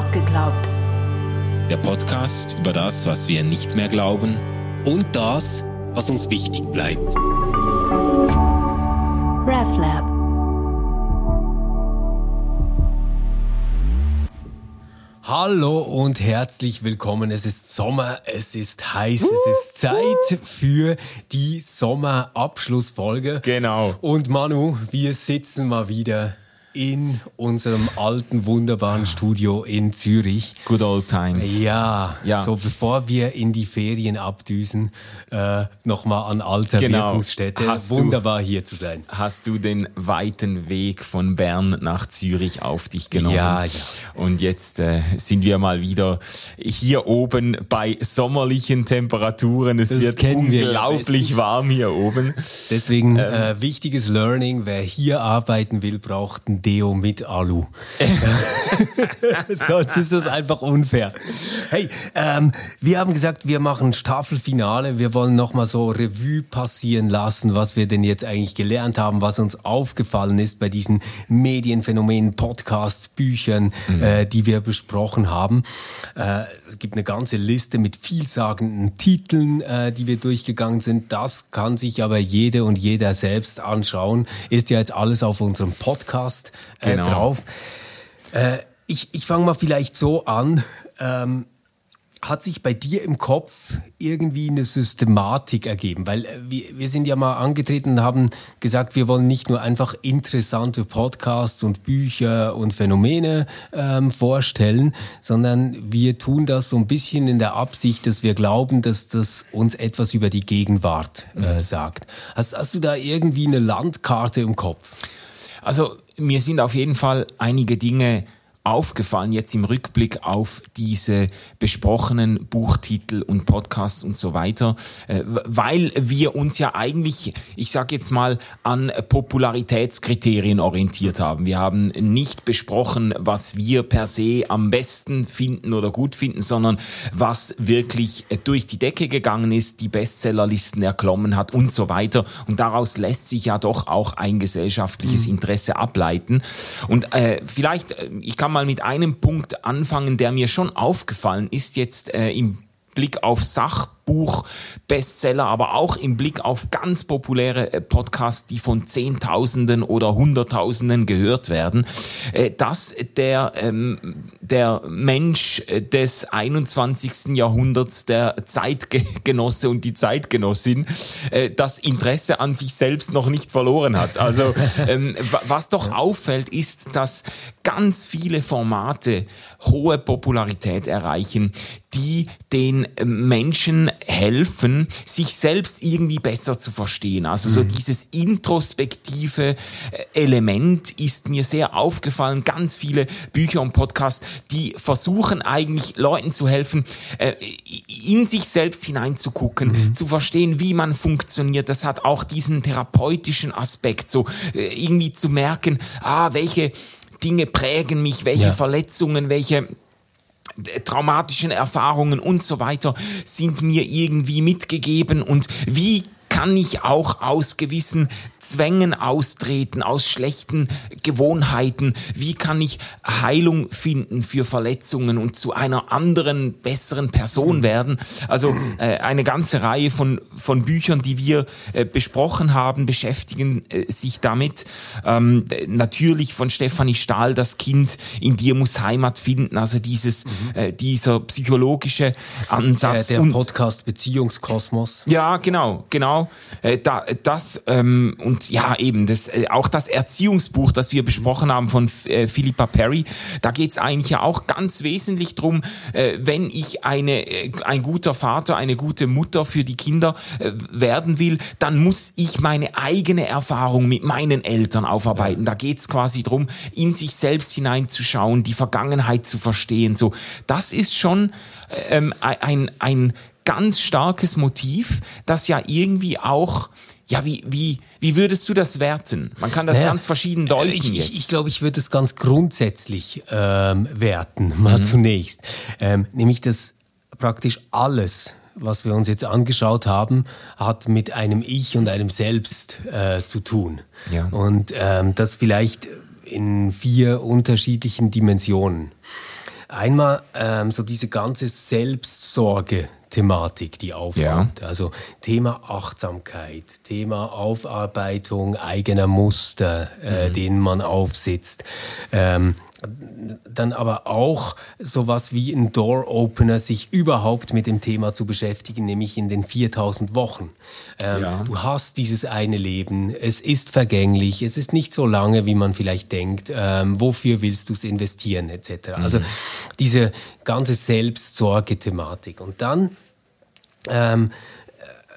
Ausgeglaubt. Der Podcast über das, was wir nicht mehr glauben und das, was uns wichtig bleibt. RefLab. Hallo und herzlich willkommen. Es ist Sommer, es ist heiß, es ist Zeit für die Sommerabschlussfolge. Genau. Und Manu, wir sitzen mal wieder in unserem alten, wunderbaren Studio in Zürich. Good old times. Ja, ja. so bevor wir in die Ferien abdüsen, äh, nochmal an alter genau. Wirkungsstätte. Hast Wunderbar du, hier zu sein. Hast du den weiten Weg von Bern nach Zürich auf dich genommen? Ja, ja. Und jetzt äh, sind wir mal wieder hier oben bei sommerlichen Temperaturen. Es das wird unglaublich warm hier oben. Deswegen ähm, äh, wichtiges Learning, wer hier arbeiten will, braucht ein Deo mit Alu. Sonst ist das einfach unfair. Hey, ähm, wir haben gesagt, wir machen Staffelfinale. Wir wollen nochmal so Revue passieren lassen, was wir denn jetzt eigentlich gelernt haben, was uns aufgefallen ist bei diesen Medienphänomenen, Podcasts, Büchern, mhm. äh, die wir besprochen haben. Äh, es gibt eine ganze Liste mit vielsagenden Titeln, äh, die wir durchgegangen sind. Das kann sich aber jede und jeder selbst anschauen. Ist ja jetzt alles auf unserem Podcast äh, genau. drauf. Äh, ich ich fange mal vielleicht so an. Ähm, hat sich bei dir im Kopf irgendwie eine Systematik ergeben? Weil äh, wir, wir sind ja mal angetreten und haben gesagt, wir wollen nicht nur einfach interessante Podcasts und Bücher und Phänomene ähm, vorstellen, sondern wir tun das so ein bisschen in der Absicht, dass wir glauben, dass das uns etwas über die Gegenwart äh, mhm. sagt. Hast, hast du da irgendwie eine Landkarte im Kopf? Also mir sind auf jeden Fall einige Dinge aufgefallen jetzt im Rückblick auf diese besprochenen Buchtitel und Podcasts und so weiter, äh, weil wir uns ja eigentlich, ich sage jetzt mal, an Popularitätskriterien orientiert haben. Wir haben nicht besprochen, was wir per se am besten finden oder gut finden, sondern was wirklich durch die Decke gegangen ist, die Bestsellerlisten erklommen hat und so weiter. Und daraus lässt sich ja doch auch ein gesellschaftliches mhm. Interesse ableiten. Und äh, vielleicht, äh, ich kann mal mit einem Punkt anfangen, der mir schon aufgefallen ist jetzt äh, im Blick auf Sach Buch, Bestseller, aber auch im Blick auf ganz populäre äh, Podcasts, die von Zehntausenden oder Hunderttausenden gehört werden, äh, dass der, ähm, der Mensch äh, des 21. Jahrhunderts, der Zeitgenosse und die Zeitgenossin, das Interesse an sich selbst noch nicht verloren hat. Also ähm, was doch auffällt, ist, dass ganz viele Formate hohe Popularität erreichen, die den Menschen helfen, sich selbst irgendwie besser zu verstehen. Also so mhm. dieses introspektive äh, Element ist mir sehr aufgefallen. Ganz viele Bücher und Podcasts, die versuchen eigentlich Leuten zu helfen, äh, in sich selbst hineinzugucken, mhm. zu verstehen, wie man funktioniert. Das hat auch diesen therapeutischen Aspekt, so äh, irgendwie zu merken, ah, welche Dinge prägen mich, welche ja. Verletzungen, welche traumatischen Erfahrungen und so weiter sind mir irgendwie mitgegeben und wie kann ich auch aus gewissen Zwängen austreten, aus schlechten Gewohnheiten? Wie kann ich Heilung finden für Verletzungen und zu einer anderen, besseren Person werden? Also äh, eine ganze Reihe von, von Büchern, die wir äh, besprochen haben, beschäftigen äh, sich damit. Ähm, natürlich von Stefanie Stahl, das Kind in dir muss Heimat finden, also dieses, mhm. äh, dieser psychologische Ansatz. Der, der Podcast Beziehungskosmos. Ja, genau, genau. Äh, da, das ähm, und ja, eben, das, äh, auch das Erziehungsbuch, das wir besprochen haben von äh, Philippa Perry, da geht's eigentlich ja auch ganz wesentlich drum, äh, wenn ich eine, äh, ein guter Vater, eine gute Mutter für die Kinder äh, werden will, dann muss ich meine eigene Erfahrung mit meinen Eltern aufarbeiten. Da geht's quasi drum, in sich selbst hineinzuschauen, die Vergangenheit zu verstehen. So, das ist schon ähm, ein, ein ganz starkes Motiv, das ja irgendwie auch ja, wie, wie, wie würdest du das werten? Man kann das naja, ganz verschieden deuten. Ich, ich, ich glaube, ich würde es ganz grundsätzlich ähm, werten, mal mhm. zunächst. Ähm, nämlich, dass praktisch alles, was wir uns jetzt angeschaut haben, hat mit einem Ich und einem Selbst äh, zu tun. Ja. Und ähm, das vielleicht in vier unterschiedlichen Dimensionen. Einmal ähm, so diese ganze Selbstsorge. Thematik, die aufkommt. Ja. Also Thema Achtsamkeit, Thema Aufarbeitung eigener Muster, äh, mhm. denen man aufsitzt. Ähm, dann aber auch sowas wie ein Door-Opener, sich überhaupt mit dem Thema zu beschäftigen, nämlich in den 4000 Wochen. Ähm, ja. Du hast dieses eine Leben, es ist vergänglich, es ist nicht so lange, wie man vielleicht denkt. Ähm, wofür willst du es investieren, etc. Mhm. Also diese ganze Selbstsorge-Thematik. Und dann ähm,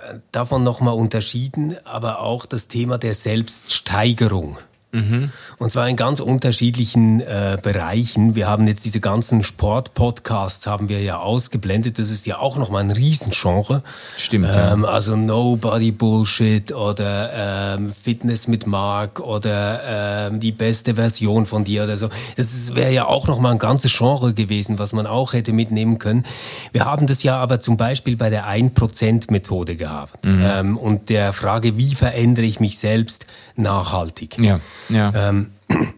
äh, davon nochmal unterschieden, aber auch das Thema der Selbststeigerung. Mhm. Und zwar in ganz unterschiedlichen äh, Bereichen. Wir haben jetzt diese ganzen Sport-Podcasts haben wir ja ausgeblendet. Das ist ja auch nochmal ein Riesengenre. Stimmt. Ähm, ja. Also Nobody Bullshit oder ähm, Fitness mit Mark oder ähm, die beste Version von dir oder so. Das wäre ja auch nochmal ein ganzes Genre gewesen, was man auch hätte mitnehmen können. Wir haben das ja aber zum Beispiel bei der 1%-Methode gehabt. Mhm. Ähm, und der Frage, wie verändere ich mich selbst nachhaltig? Ja. Ja. Ähm,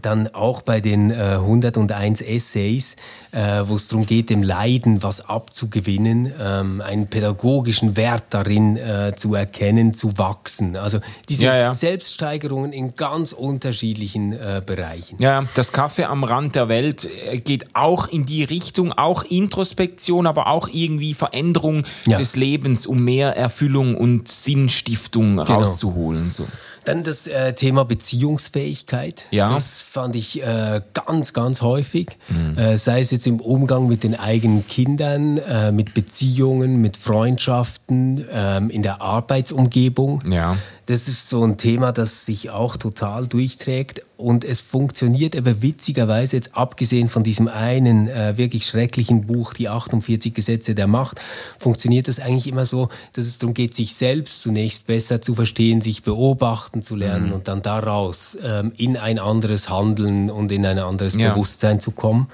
dann auch bei den äh, 101 Essays, äh, wo es darum geht, dem Leiden was abzugewinnen, ähm, einen pädagogischen Wert darin äh, zu erkennen, zu wachsen. Also diese ja, ja. Selbststeigerungen in ganz unterschiedlichen äh, Bereichen. Ja, das Kaffee am Rand der Welt äh, geht auch in die Richtung, auch Introspektion, aber auch irgendwie Veränderung ja. des Lebens, um mehr Erfüllung und Sinnstiftung genau. rauszuholen. So. Dann das äh, Thema Beziehungsfähigkeit. Ja. Das fand ich äh, ganz, ganz häufig. Mhm. Äh, sei es jetzt im Umgang mit den eigenen Kindern, äh, mit Beziehungen, mit Freundschaften, ähm, in der Arbeitsumgebung. Ja. Das ist so ein Thema, das sich auch total durchträgt. Und es funktioniert aber witzigerweise jetzt abgesehen von diesem einen äh, wirklich schrecklichen Buch, die 48 Gesetze der Macht, funktioniert das eigentlich immer so, dass es darum geht, sich selbst zunächst besser zu verstehen, sich beobachten zu lernen mhm. und dann daraus ähm, in ein anderes Handeln und in ein anderes ja. Bewusstsein zu kommen.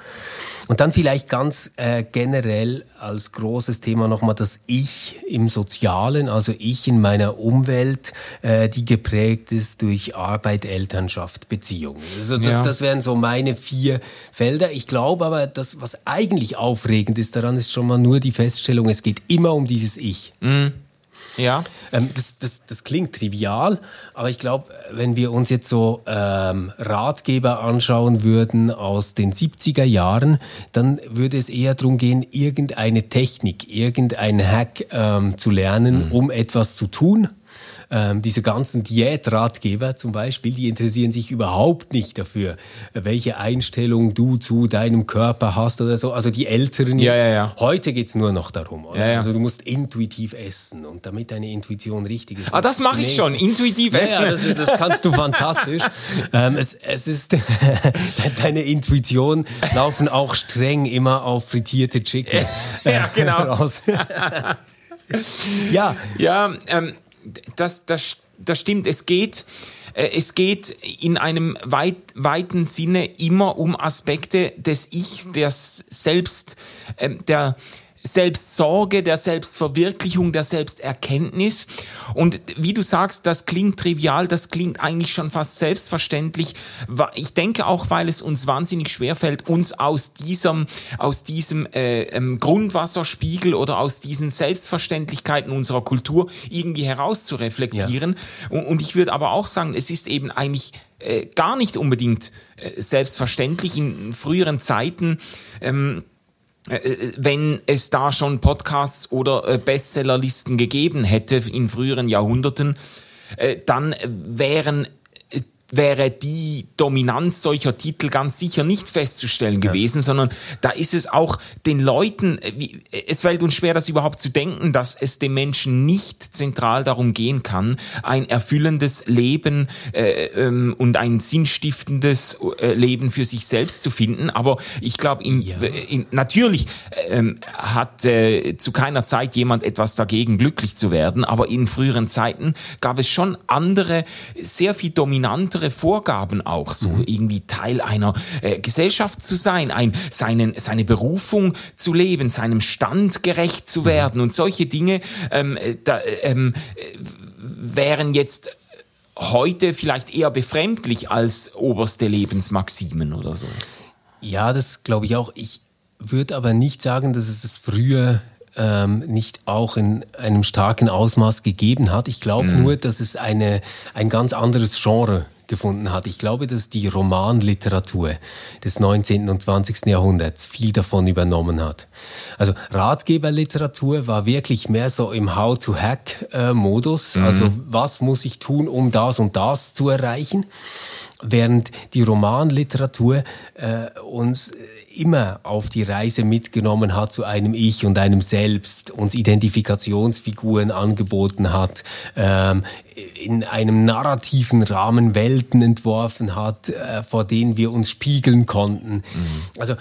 Und dann vielleicht ganz äh, generell als großes Thema nochmal das Ich im Sozialen, also ich in meiner Umwelt, äh, die geprägt ist durch Arbeit, Elternschaft, Beziehungen. Also das, ja. das wären so meine vier Felder. Ich glaube aber, das, was eigentlich aufregend ist daran, ist schon mal nur die Feststellung, es geht immer um dieses Ich. Mhm. Ja. Ähm, das, das, das klingt trivial, aber ich glaube, wenn wir uns jetzt so ähm, Ratgeber anschauen würden aus den 70er Jahren, dann würde es eher darum gehen, irgendeine Technik, irgendein Hack ähm, zu lernen, mhm. um etwas zu tun ähm, diese ganzen Diätratgeber zum Beispiel, die interessieren sich überhaupt nicht dafür, welche Einstellung du zu deinem Körper hast oder so. Also die Älteren ja, jetzt. Ja, ja. Heute geht's nur noch darum. Also du musst intuitiv essen und damit deine Intuition richtig ist. Ah, das mache ich schon, intuitiv essen. Ja, das, das kannst du fantastisch. ähm, es, es ist deine Intuition laufen auch streng immer auf frittierte Chicken. ja, genau. raus. ja, ja ähm, das, das, das stimmt. Es geht, äh, es geht in einem weit, weiten Sinne immer um Aspekte des Ichs, der selbst, ähm, der, Selbstsorge, der Selbstverwirklichung, der Selbsterkenntnis. Und wie du sagst, das klingt trivial, das klingt eigentlich schon fast selbstverständlich. Ich denke auch, weil es uns wahnsinnig schwerfällt, uns aus diesem, aus diesem äh, ähm, Grundwasserspiegel oder aus diesen Selbstverständlichkeiten unserer Kultur irgendwie herauszureflektieren. Ja. Und, und ich würde aber auch sagen, es ist eben eigentlich äh, gar nicht unbedingt äh, selbstverständlich in früheren Zeiten. Ähm, äh, äh, wenn es da schon Podcasts oder äh, Bestsellerlisten gegeben hätte in früheren Jahrhunderten, dann wären wäre die Dominanz solcher Titel ganz sicher nicht festzustellen gewesen, ja. sondern da ist es auch den Leuten, äh, es fällt uns schwer, das überhaupt zu denken, dass es dem Menschen nicht zentral darum gehen kann, ein erfüllendes Leben äh, ähm, und ein sinnstiftendes äh, Leben für sich selbst zu finden. Aber ich glaube, ja. natürlich ähm, hat äh, zu keiner Zeit jemand etwas dagegen, glücklich zu werden, aber in früheren Zeiten gab es schon andere, sehr viel dominantere äußere Vorgaben auch, so mhm. irgendwie Teil einer äh, Gesellschaft zu sein, ein, seinen, seine Berufung zu leben, seinem Stand gerecht zu mhm. werden mhm. und solche Dinge ähm, äh, da, ähm, wären jetzt heute vielleicht eher befremdlich als oberste Lebensmaximen oder so. Ja, das glaube ich auch. Ich würde aber nicht sagen, dass es das früher ähm, nicht auch in einem starken Ausmaß gegeben hat. Ich glaube mhm. nur, dass es eine, ein ganz anderes Genre gefunden hat. Ich glaube, dass die Romanliteratur des 19. und 20. Jahrhunderts viel davon übernommen hat. Also Ratgeberliteratur war wirklich mehr so im How-to-Hack-Modus. Mhm. Also was muss ich tun, um das und das zu erreichen? Während die Romanliteratur äh, uns immer auf die Reise mitgenommen hat zu einem Ich und einem Selbst, uns Identifikationsfiguren angeboten hat, ähm, in einem narrativen Rahmen Welten entworfen hat, äh, vor denen wir uns spiegeln konnten. Mhm. Also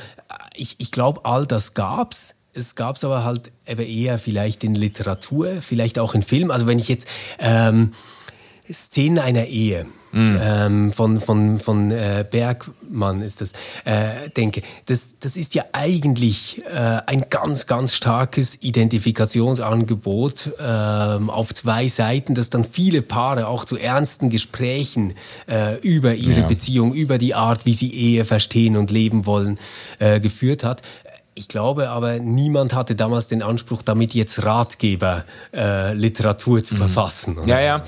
ich, ich glaube, all das gab's. Es gab es aber halt eben eher vielleicht in Literatur, vielleicht auch in Film. Also wenn ich jetzt ähm, Szenen einer Ehe, Mm. Ähm, von, von, von äh, Bergmann ist das, äh, denke. Das, das ist ja eigentlich äh, ein ganz, ganz starkes Identifikationsangebot äh, auf zwei Seiten, das dann viele Paare auch zu ernsten Gesprächen äh, über ihre ja. Beziehung, über die Art, wie sie Ehe verstehen und leben wollen, äh, geführt hat. Ich glaube aber, niemand hatte damals den Anspruch, damit jetzt Ratgeber äh, Literatur zu mhm. verfassen. Oder? Ja, ja.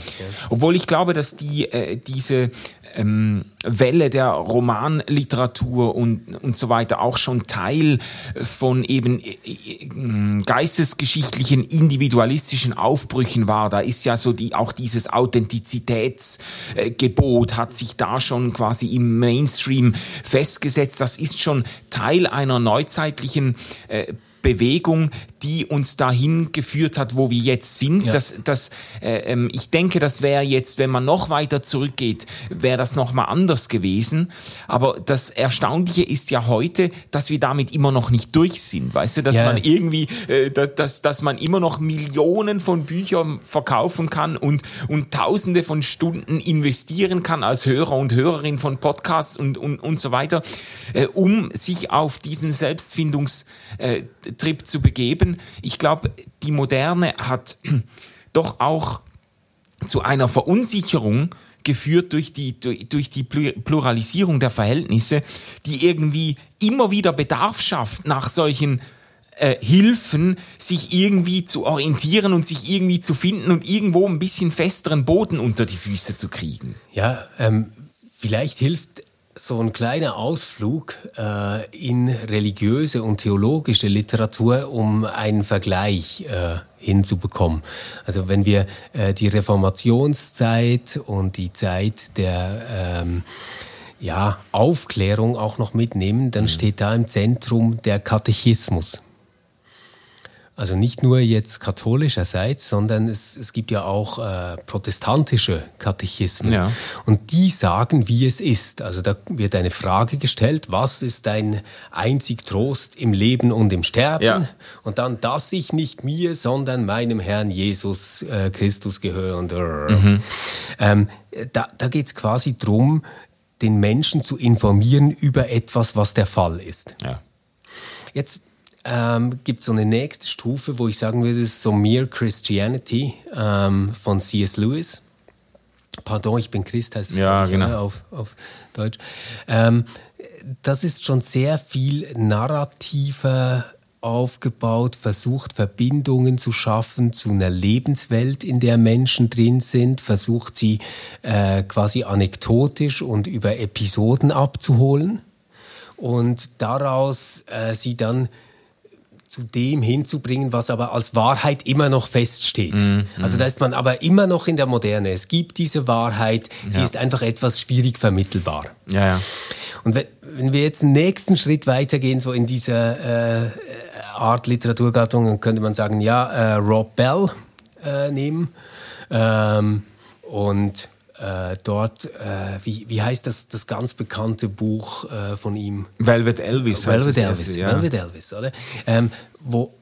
Obwohl ich glaube, dass die, äh, diese ähm, Welle der Romanliteratur und, und so weiter auch schon Teil von eben äh, äh, geistesgeschichtlichen, individualistischen Aufbrüchen war. Da ist ja so die, auch dieses Authentizitätsgebot hat sich da schon quasi im Mainstream festgesetzt. Das ist schon Teil einer neuzeitlichen äh, Bewegung, die uns dahin geführt hat, wo wir jetzt sind. Ja. Das, das, äh, ähm, ich denke, das wäre jetzt, wenn man noch weiter zurückgeht, wäre das nochmal anders gewesen. Aber das Erstaunliche ist ja heute, dass wir damit immer noch nicht durch sind. Weißt du, dass ja. man irgendwie, äh, dass, dass, dass man immer noch Millionen von Büchern verkaufen kann und, und Tausende von Stunden investieren kann als Hörer und Hörerin von Podcasts und, und, und so weiter, äh, um sich auf diesen Selbstfindungs äh, zu begeben. Ich glaube, die Moderne hat doch auch zu einer Verunsicherung geführt durch die, durch die Pluralisierung der Verhältnisse, die irgendwie immer wieder Bedarf schafft nach solchen äh, Hilfen, sich irgendwie zu orientieren und sich irgendwie zu finden und irgendwo ein bisschen festeren Boden unter die Füße zu kriegen. Ja, ähm, vielleicht hilft so ein kleiner Ausflug äh, in religiöse und theologische Literatur, um einen Vergleich äh, hinzubekommen. Also wenn wir äh, die Reformationszeit und die Zeit der ähm, ja, Aufklärung auch noch mitnehmen, dann mhm. steht da im Zentrum der Katechismus. Also nicht nur jetzt katholischerseits, sondern es, es gibt ja auch äh, protestantische Katechismen. Ja. Und die sagen, wie es ist. Also da wird eine Frage gestellt, was ist dein einzig Trost im Leben und im Sterben? Ja. Und dann, dass ich nicht mir, sondern meinem Herrn Jesus äh, Christus gehöre. Und, mhm. ähm, da da geht es quasi drum, den Menschen zu informieren über etwas, was der Fall ist. Ja. Jetzt ähm, gibt so eine nächste Stufe, wo ich sagen würde, das ist so Mere Christianity ähm, von C.S. Lewis. Pardon, ich bin Christ, heißt es ja, genau. auf, auf Deutsch. Ähm, das ist schon sehr viel narrativer aufgebaut, versucht Verbindungen zu schaffen zu einer Lebenswelt, in der Menschen drin sind, versucht sie äh, quasi anekdotisch und über Episoden abzuholen und daraus äh, sie dann zu dem hinzubringen, was aber als Wahrheit immer noch feststeht. Mm, mm. Also da ist man aber immer noch in der Moderne. Es gibt diese Wahrheit, sie ja. ist einfach etwas schwierig vermittelbar. Ja, ja. Und wenn, wenn wir jetzt einen nächsten Schritt weitergehen, so in dieser äh, Art Literaturgattung, dann könnte man sagen, ja, äh, Rob Bell äh, nehmen. Ähm, und äh, dort, äh, wie, wie heißt das, das ganz bekannte Buch äh, von ihm? Velvet Elvis. Velvet Elvis, erste, ja. Velvet Elvis, oder? Ähm, wo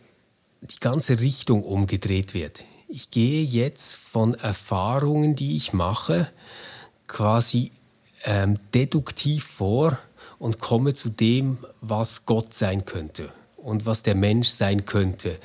die ganze Richtung umgedreht wird. Ich gehe jetzt von Erfahrungen, die ich mache, quasi ähm, deduktiv vor und komme zu dem, was Gott sein könnte und was der Mensch sein könnte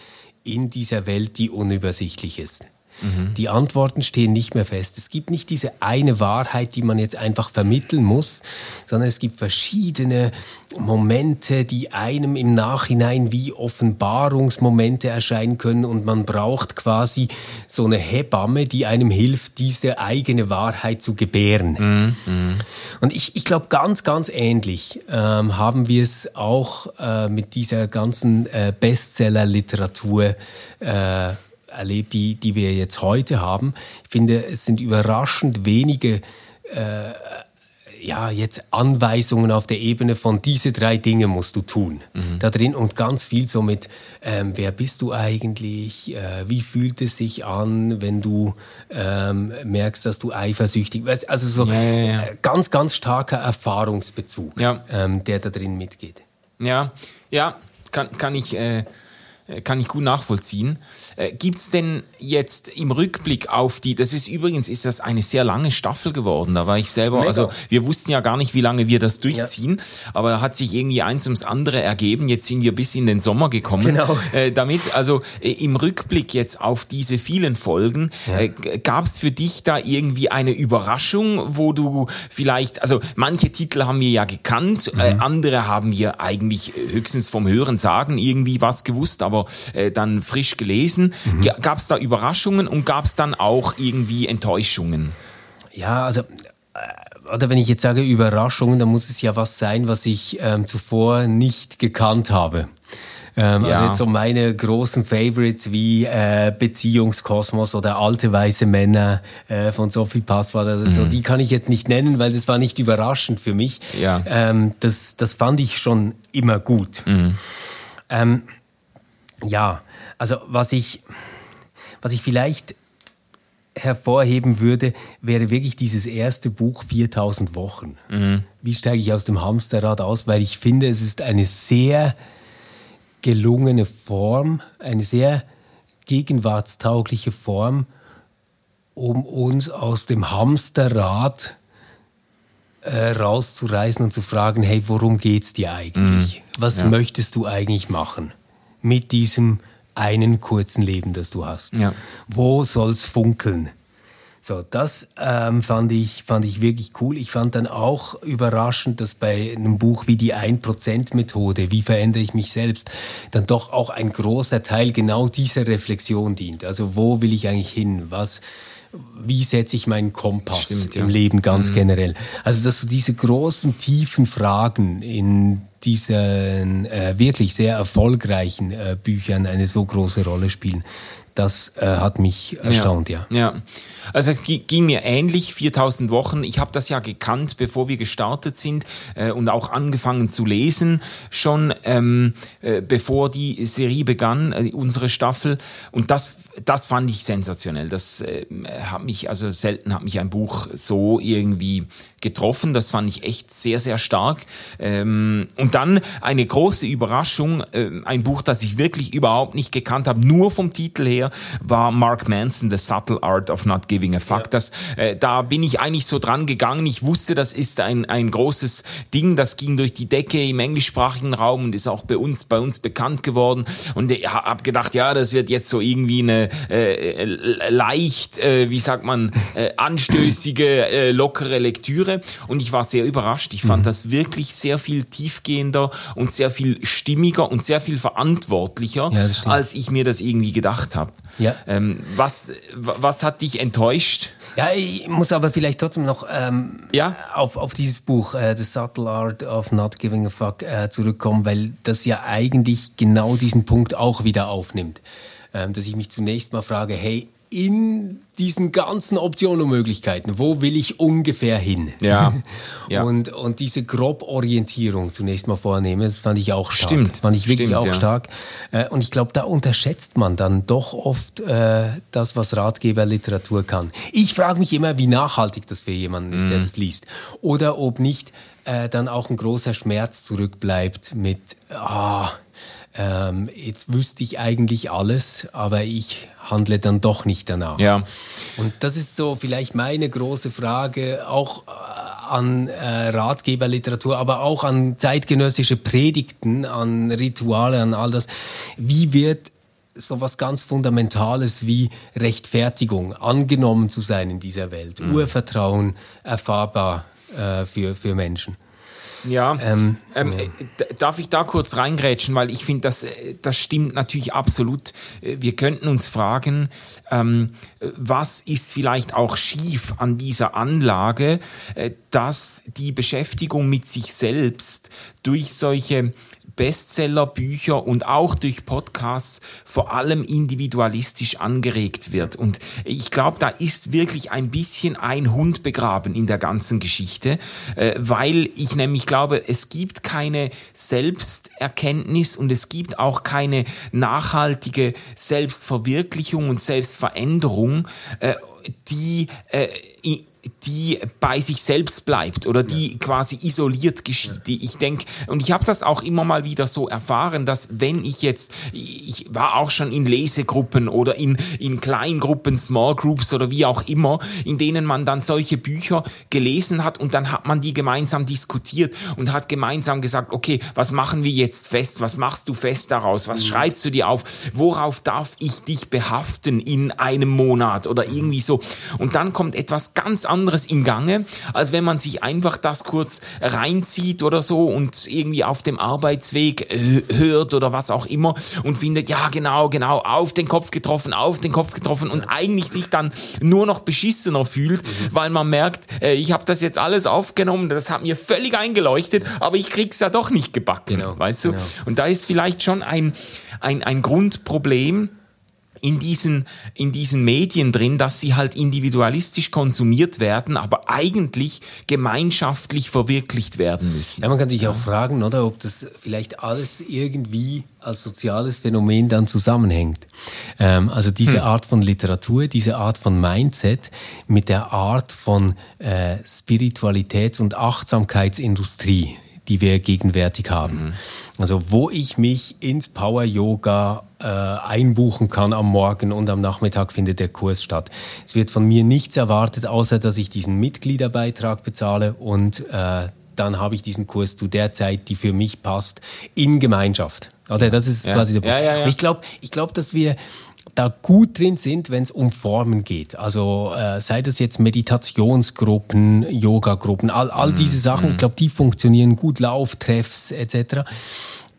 in dieser Welt, die unübersichtlich ist. Mhm. Die Antworten stehen nicht mehr fest. Es gibt nicht diese eine Wahrheit, die man jetzt einfach vermitteln muss, sondern es gibt verschiedene Momente, die einem im Nachhinein wie Offenbarungsmomente erscheinen können und man braucht quasi so eine Hebamme, die einem hilft, diese eigene Wahrheit zu gebären. Mhm. mhm. Und ich, ich glaube, ganz, ganz ähnlich ähm, haben wir es auch äh, mit dieser ganzen äh, Bestseller-Literatur äh, erlebt, die, die wir jetzt heute haben. Ich finde, es sind überraschend wenige äh, ja, jetzt Anweisungen auf der Ebene von diese drei Dinge musst du tun. Mhm. Da drin und ganz viel so mit, ähm, wer bist du eigentlich? Äh, wie fühlt es sich an, wenn du ähm, merkst, dass du eifersüchtig bist? Also so ja, ja, ja. Äh, ganz, ganz starker Erfahrungsbezug, ähm, der da drin mitgeht. Ja, ja, kann, kann ich. Äh äh, kann ich gut nachvollziehen. Äh, Gibt es denn jetzt im Rückblick auf die, das ist übrigens, ist das eine sehr lange Staffel geworden, da war ich selber, Mega. also wir wussten ja gar nicht, wie lange wir das durchziehen, ja. aber da hat sich irgendwie eins ums andere ergeben, jetzt sind wir bis in den Sommer gekommen. Genau. Äh, damit, also äh, im Rückblick jetzt auf diese vielen Folgen, ja. äh, gab es für dich da irgendwie eine Überraschung, wo du vielleicht, also manche Titel haben wir ja gekannt, äh, mhm. andere haben wir eigentlich höchstens vom Hören sagen irgendwie was gewusst, aber äh, dann frisch gelesen. Mhm. Gab es da Überraschungen und gab es dann auch irgendwie Enttäuschungen? Ja, also äh, oder wenn ich jetzt sage Überraschungen, dann muss es ja was sein, was ich ähm, zuvor nicht gekannt habe. Ähm, also ja. Also jetzt so meine großen Favorites wie äh, Beziehungskosmos oder Alte weiße Männer äh, von Sophie Passwort, also mhm. die kann ich jetzt nicht nennen, weil das war nicht überraschend für mich. Ja. Ähm, das, das fand ich schon immer gut. Mhm. Ähm, ja, also was ich, was ich vielleicht hervorheben würde, wäre wirklich dieses erste Buch 4000 Wochen. Mhm. Wie steige ich aus dem Hamsterrad aus? Weil ich finde, es ist eine sehr gelungene Form, eine sehr gegenwartstaugliche Form, um uns aus dem Hamsterrad äh, rauszureißen und zu fragen, hey, worum geht's dir eigentlich? Mhm. Was ja. möchtest du eigentlich machen? mit diesem einen kurzen Leben, das du hast. Ja. Wo soll's funkeln? So, das ähm, fand, ich, fand ich wirklich cool. Ich fand dann auch überraschend, dass bei einem Buch wie die 1%-Methode, wie verändere ich mich selbst, dann doch auch ein großer Teil genau dieser Reflexion dient. Also wo will ich eigentlich hin? Was, wie setze ich meinen Kompass Stimmt, im ja. Leben ganz mhm. generell? Also, dass so diese großen, tiefen Fragen in diesen äh, wirklich sehr erfolgreichen äh, Büchern eine so große Rolle spielen. Das äh, hat mich erstaunt, ja. Ja, ja. also ging mir ähnlich, 4000 Wochen. Ich habe das ja gekannt, bevor wir gestartet sind äh, und auch angefangen zu lesen, schon ähm, äh, bevor die Serie begann, äh, unsere Staffel. Und das das fand ich sensationell. Das äh, hat mich, also selten hat mich ein Buch so irgendwie getroffen. Das fand ich echt sehr, sehr stark. Ähm, und dann eine große Überraschung, äh, ein Buch, das ich wirklich überhaupt nicht gekannt habe, nur vom Titel her, war Mark Manson, The Subtle Art of Not Giving a Fuck. Ja. Das, äh, da bin ich eigentlich so dran gegangen. Ich wusste, das ist ein, ein großes Ding, das ging durch die Decke im englischsprachigen Raum und ist auch bei uns, bei uns bekannt geworden. Und ich habe gedacht, ja, das wird jetzt so irgendwie eine äh, leicht, äh, wie sagt man, äh, anstößige, äh, lockere Lektüre. Und ich war sehr überrascht. Ich fand mhm. das wirklich sehr viel tiefgehender und sehr viel stimmiger und sehr viel verantwortlicher, ja, als ich mir das irgendwie gedacht habe. Ja. Ähm, was, was hat dich enttäuscht? Ja, ich muss aber vielleicht trotzdem noch ähm, ja? auf, auf dieses Buch, äh, The Subtle Art of Not Giving a Fuck, äh, zurückkommen, weil das ja eigentlich genau diesen Punkt auch wieder aufnimmt. Ähm, dass ich mich zunächst mal frage, hey, in diesen ganzen Optionen und Möglichkeiten, wo will ich ungefähr hin? Ja. ja. Und, und diese Groborientierung zunächst mal vornehmen, das fand ich auch stark. Stimmt. Fand ich wirklich Stimmt, auch ja. stark. Äh, und ich glaube, da unterschätzt man dann doch oft äh, das, was Ratgeberliteratur kann. Ich frage mich immer, wie nachhaltig das für jemanden ist, mhm. der das liest. Oder ob nicht äh, dann auch ein großer Schmerz zurückbleibt mit, ah, ähm, jetzt wüsste ich eigentlich alles, aber ich handle dann doch nicht danach. Ja. Und das ist so vielleicht meine große Frage auch äh, an äh, Ratgeberliteratur, aber auch an zeitgenössische Predigten, an Rituale, an all das. Wie wird so was ganz Fundamentales wie Rechtfertigung, angenommen zu sein in dieser Welt, mhm. Urvertrauen erfahrbar äh, für, für Menschen. Ja, ähm, ähm, ja. darf ich da kurz reingrätschen, weil ich finde, das, äh, das stimmt natürlich absolut. Äh, wir könnten uns fragen, ähm, was ist vielleicht auch schief an dieser Anlage, äh, dass die Beschäftigung mit sich selbst durch solche Bestsellerbücher und auch durch Podcasts vor allem individualistisch angeregt wird. Und ich glaube, da ist wirklich ein bisschen ein Hund begraben in der ganzen Geschichte, äh, weil ich nämlich glaube, es gibt keine Selbsterkenntnis und es gibt auch keine nachhaltige Selbstverwirklichung und Selbstveränderung, äh, die äh, die bei sich selbst bleibt oder die ja. quasi isoliert geschieht. Ja. Ich denke, und ich habe das auch immer mal wieder so erfahren, dass wenn ich jetzt, ich war auch schon in Lesegruppen oder in, in Kleingruppen, Small Groups oder wie auch immer, in denen man dann solche Bücher gelesen hat und dann hat man die gemeinsam diskutiert und hat gemeinsam gesagt, okay, was machen wir jetzt fest? Was machst du fest daraus? Was mhm. schreibst du dir auf? Worauf darf ich dich behaften in einem Monat oder irgendwie so? Und dann kommt etwas ganz anderes im Gange, als wenn man sich einfach das kurz reinzieht oder so und irgendwie auf dem Arbeitsweg äh, hört oder was auch immer und findet, ja genau, genau, auf den Kopf getroffen, auf den Kopf getroffen und eigentlich sich dann nur noch beschissener fühlt, mhm. weil man merkt, äh, ich habe das jetzt alles aufgenommen, das hat mir völlig eingeleuchtet, aber ich krieg's ja doch nicht gebacken, genau, weißt du? Genau. Und da ist vielleicht schon ein, ein, ein Grundproblem, in diesen, in diesen Medien drin, dass sie halt individualistisch konsumiert werden, aber eigentlich gemeinschaftlich verwirklicht werden müssen. Ja, man kann sich auch fragen, oder, ob das vielleicht alles irgendwie als soziales Phänomen dann zusammenhängt. Ähm, also diese hm. Art von Literatur, diese Art von Mindset mit der Art von äh, Spiritualitäts- und Achtsamkeitsindustrie, die wir gegenwärtig haben. Mhm. Also wo ich mich ins Power Yoga äh, einbuchen kann am Morgen und am Nachmittag findet der Kurs statt. Es wird von mir nichts erwartet, außer dass ich diesen Mitgliederbeitrag bezahle und äh, dann habe ich diesen Kurs zu der Zeit, die für mich passt, in Gemeinschaft. Oder das ist ja. quasi der Punkt. Ja, ja, ich glaube, ich glaube, dass wir da gut drin sind, wenn es um Formen geht. Also äh, sei das jetzt Meditationsgruppen, Yoga-Gruppen, all, all mm, diese Sachen, mm. ich glaube, die funktionieren gut, Lauftreffs etc.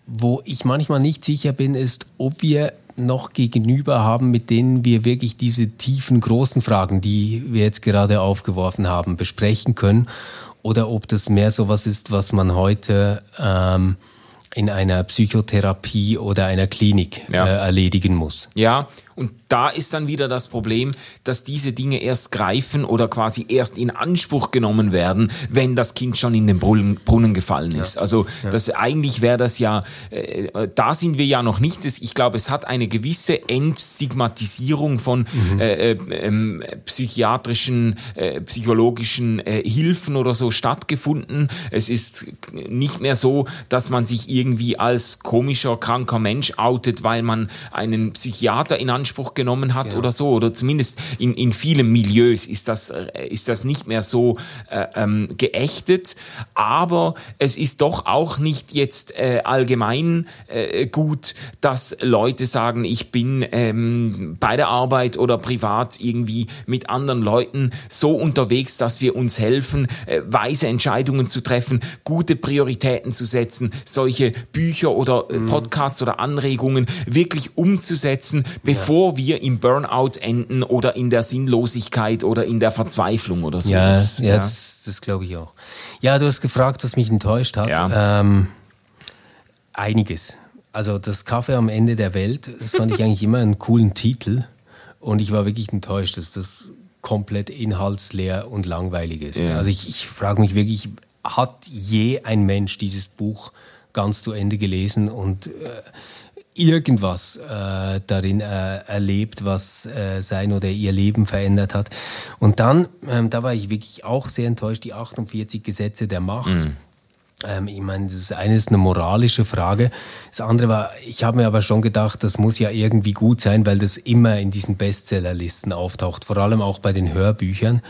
Wo ich manchmal nicht sicher bin, ist, ob wir noch gegenüber haben, mit denen wir wirklich diese tiefen, großen Fragen, die wir jetzt gerade aufgeworfen haben, besprechen können. Oder ob das mehr so was ist, was man heute ähm, in einer Psychotherapie oder einer Klinik ja. äh, erledigen muss. Ja, und da ist dann wieder das Problem, dass diese Dinge erst greifen oder quasi erst in Anspruch genommen werden, wenn das Kind schon in den Brunnen, Brunnen gefallen ist. Ja. Also ja. das eigentlich wäre das ja, äh, da sind wir ja noch nicht. Ich glaube, es hat eine gewisse Entstigmatisierung von mhm. äh, äh, psychiatrischen, äh, psychologischen äh, Hilfen oder so stattgefunden. Es ist nicht mehr so, dass man sich irgendwie als komischer, kranker Mensch outet, weil man einen Psychiater in Anspruch Anspruch genommen hat ja. oder so. Oder zumindest in, in vielen Milieus ist das, äh, ist das nicht mehr so äh, ähm, geächtet. Aber es ist doch auch nicht jetzt äh, allgemein äh, gut, dass Leute sagen, ich bin ähm, bei der Arbeit oder privat irgendwie mit anderen Leuten so unterwegs, dass wir uns helfen, äh, weise Entscheidungen zu treffen, gute Prioritäten zu setzen, solche Bücher oder äh, mhm. Podcasts oder Anregungen wirklich umzusetzen, bevor bevor wir im Burnout enden oder in der Sinnlosigkeit oder in der Verzweiflung oder so. Ja, ja, ja. das, das glaube ich auch. Ja, du hast gefragt, was mich enttäuscht hat. Ja. Ähm, einiges. Also das Kaffee am Ende der Welt, das fand ich eigentlich immer einen coolen Titel. Und ich war wirklich enttäuscht, dass das komplett inhaltsleer und langweilig ist. Ja. Also ich, ich frage mich wirklich, hat je ein Mensch dieses Buch ganz zu Ende gelesen und äh, irgendwas äh, darin äh, erlebt, was äh, sein oder ihr Leben verändert hat. Und dann, ähm, da war ich wirklich auch sehr enttäuscht, die 48 Gesetze der Macht. Mhm. Ähm, ich meine, das eine ist eine moralische Frage. Das andere war, ich habe mir aber schon gedacht, das muss ja irgendwie gut sein, weil das immer in diesen Bestsellerlisten auftaucht, vor allem auch bei den Hörbüchern.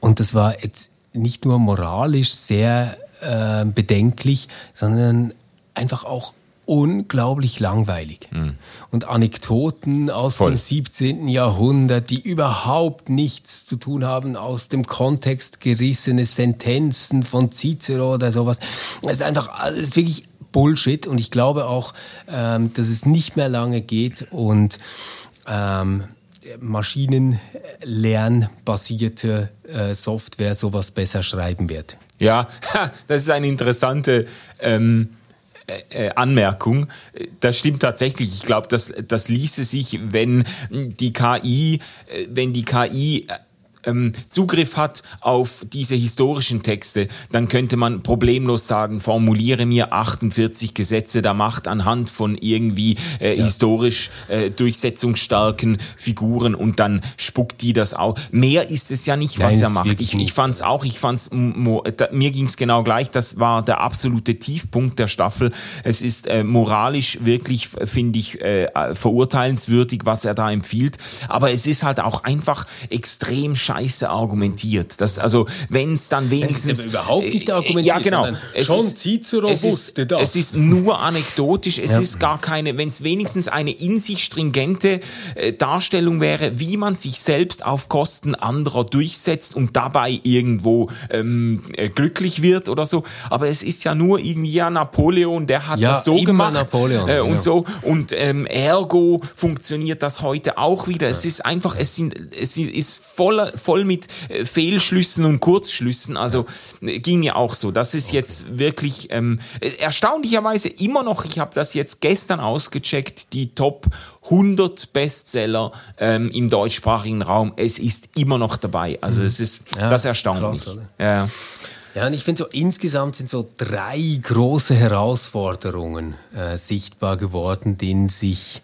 Und das war jetzt nicht nur moralisch sehr äh, bedenklich, sondern einfach auch unglaublich langweilig. Mhm. Und Anekdoten aus Voll. dem 17. Jahrhundert, die überhaupt nichts zu tun haben, aus dem Kontext gerissene Sentenzen von Cicero oder sowas. Es ist einfach, es ist wirklich Bullshit und ich glaube auch, ähm, dass es nicht mehr lange geht und ähm, maschinenlernbasierte äh, Software sowas besser schreiben wird. Ja, das ist eine interessante ähm, äh, äh, Anmerkung. Das stimmt tatsächlich. Ich glaube, das, das ließe sich, wenn die KI, äh, wenn die KI ähm, Zugriff hat auf diese historischen Texte, dann könnte man problemlos sagen, formuliere mir 48 Gesetze der Macht anhand von irgendwie äh, ja. historisch äh, durchsetzungsstarken Figuren und dann spuckt die das auch. Mehr ist es ja nicht, was Nein, er macht. Ich, ich fand es auch, ich fand's, mir ging es genau gleich, das war der absolute Tiefpunkt der Staffel. Es ist äh, moralisch wirklich, finde ich, äh, verurteilenswürdig, was er da empfiehlt, aber es ist halt auch einfach extrem schade scheiße argumentiert. Das, also, wenn es dann wenigstens... Es ist überhaupt nicht äh, argumentiert. Ja, genau. Es schon ist, Cicero es wusste das. Es ist nur anekdotisch. Es ja. ist gar keine, wenn es wenigstens eine in sich stringente äh, Darstellung wäre, wie man sich selbst auf Kosten anderer durchsetzt und dabei irgendwo ähm, äh, glücklich wird oder so. Aber es ist ja nur irgendwie ja Napoleon, der hat ja, das so gemacht Napoleon, äh, und genau. so und ähm, ergo funktioniert das heute auch wieder. Ja. Es ist einfach, es sind, es ist voller voll mit äh, Fehlschlüssen und Kurzschlüssen. Also äh, ging mir auch so. Das ist jetzt wirklich ähm, äh, erstaunlicherweise immer noch, ich habe das jetzt gestern ausgecheckt, die Top 100 Bestseller ähm, im deutschsprachigen Raum. Es ist immer noch dabei. Also mhm. es ist ja, das erstaunlich. Krass, ja. Ja, und ich finde so insgesamt sind so drei große Herausforderungen äh, sichtbar geworden, denen sich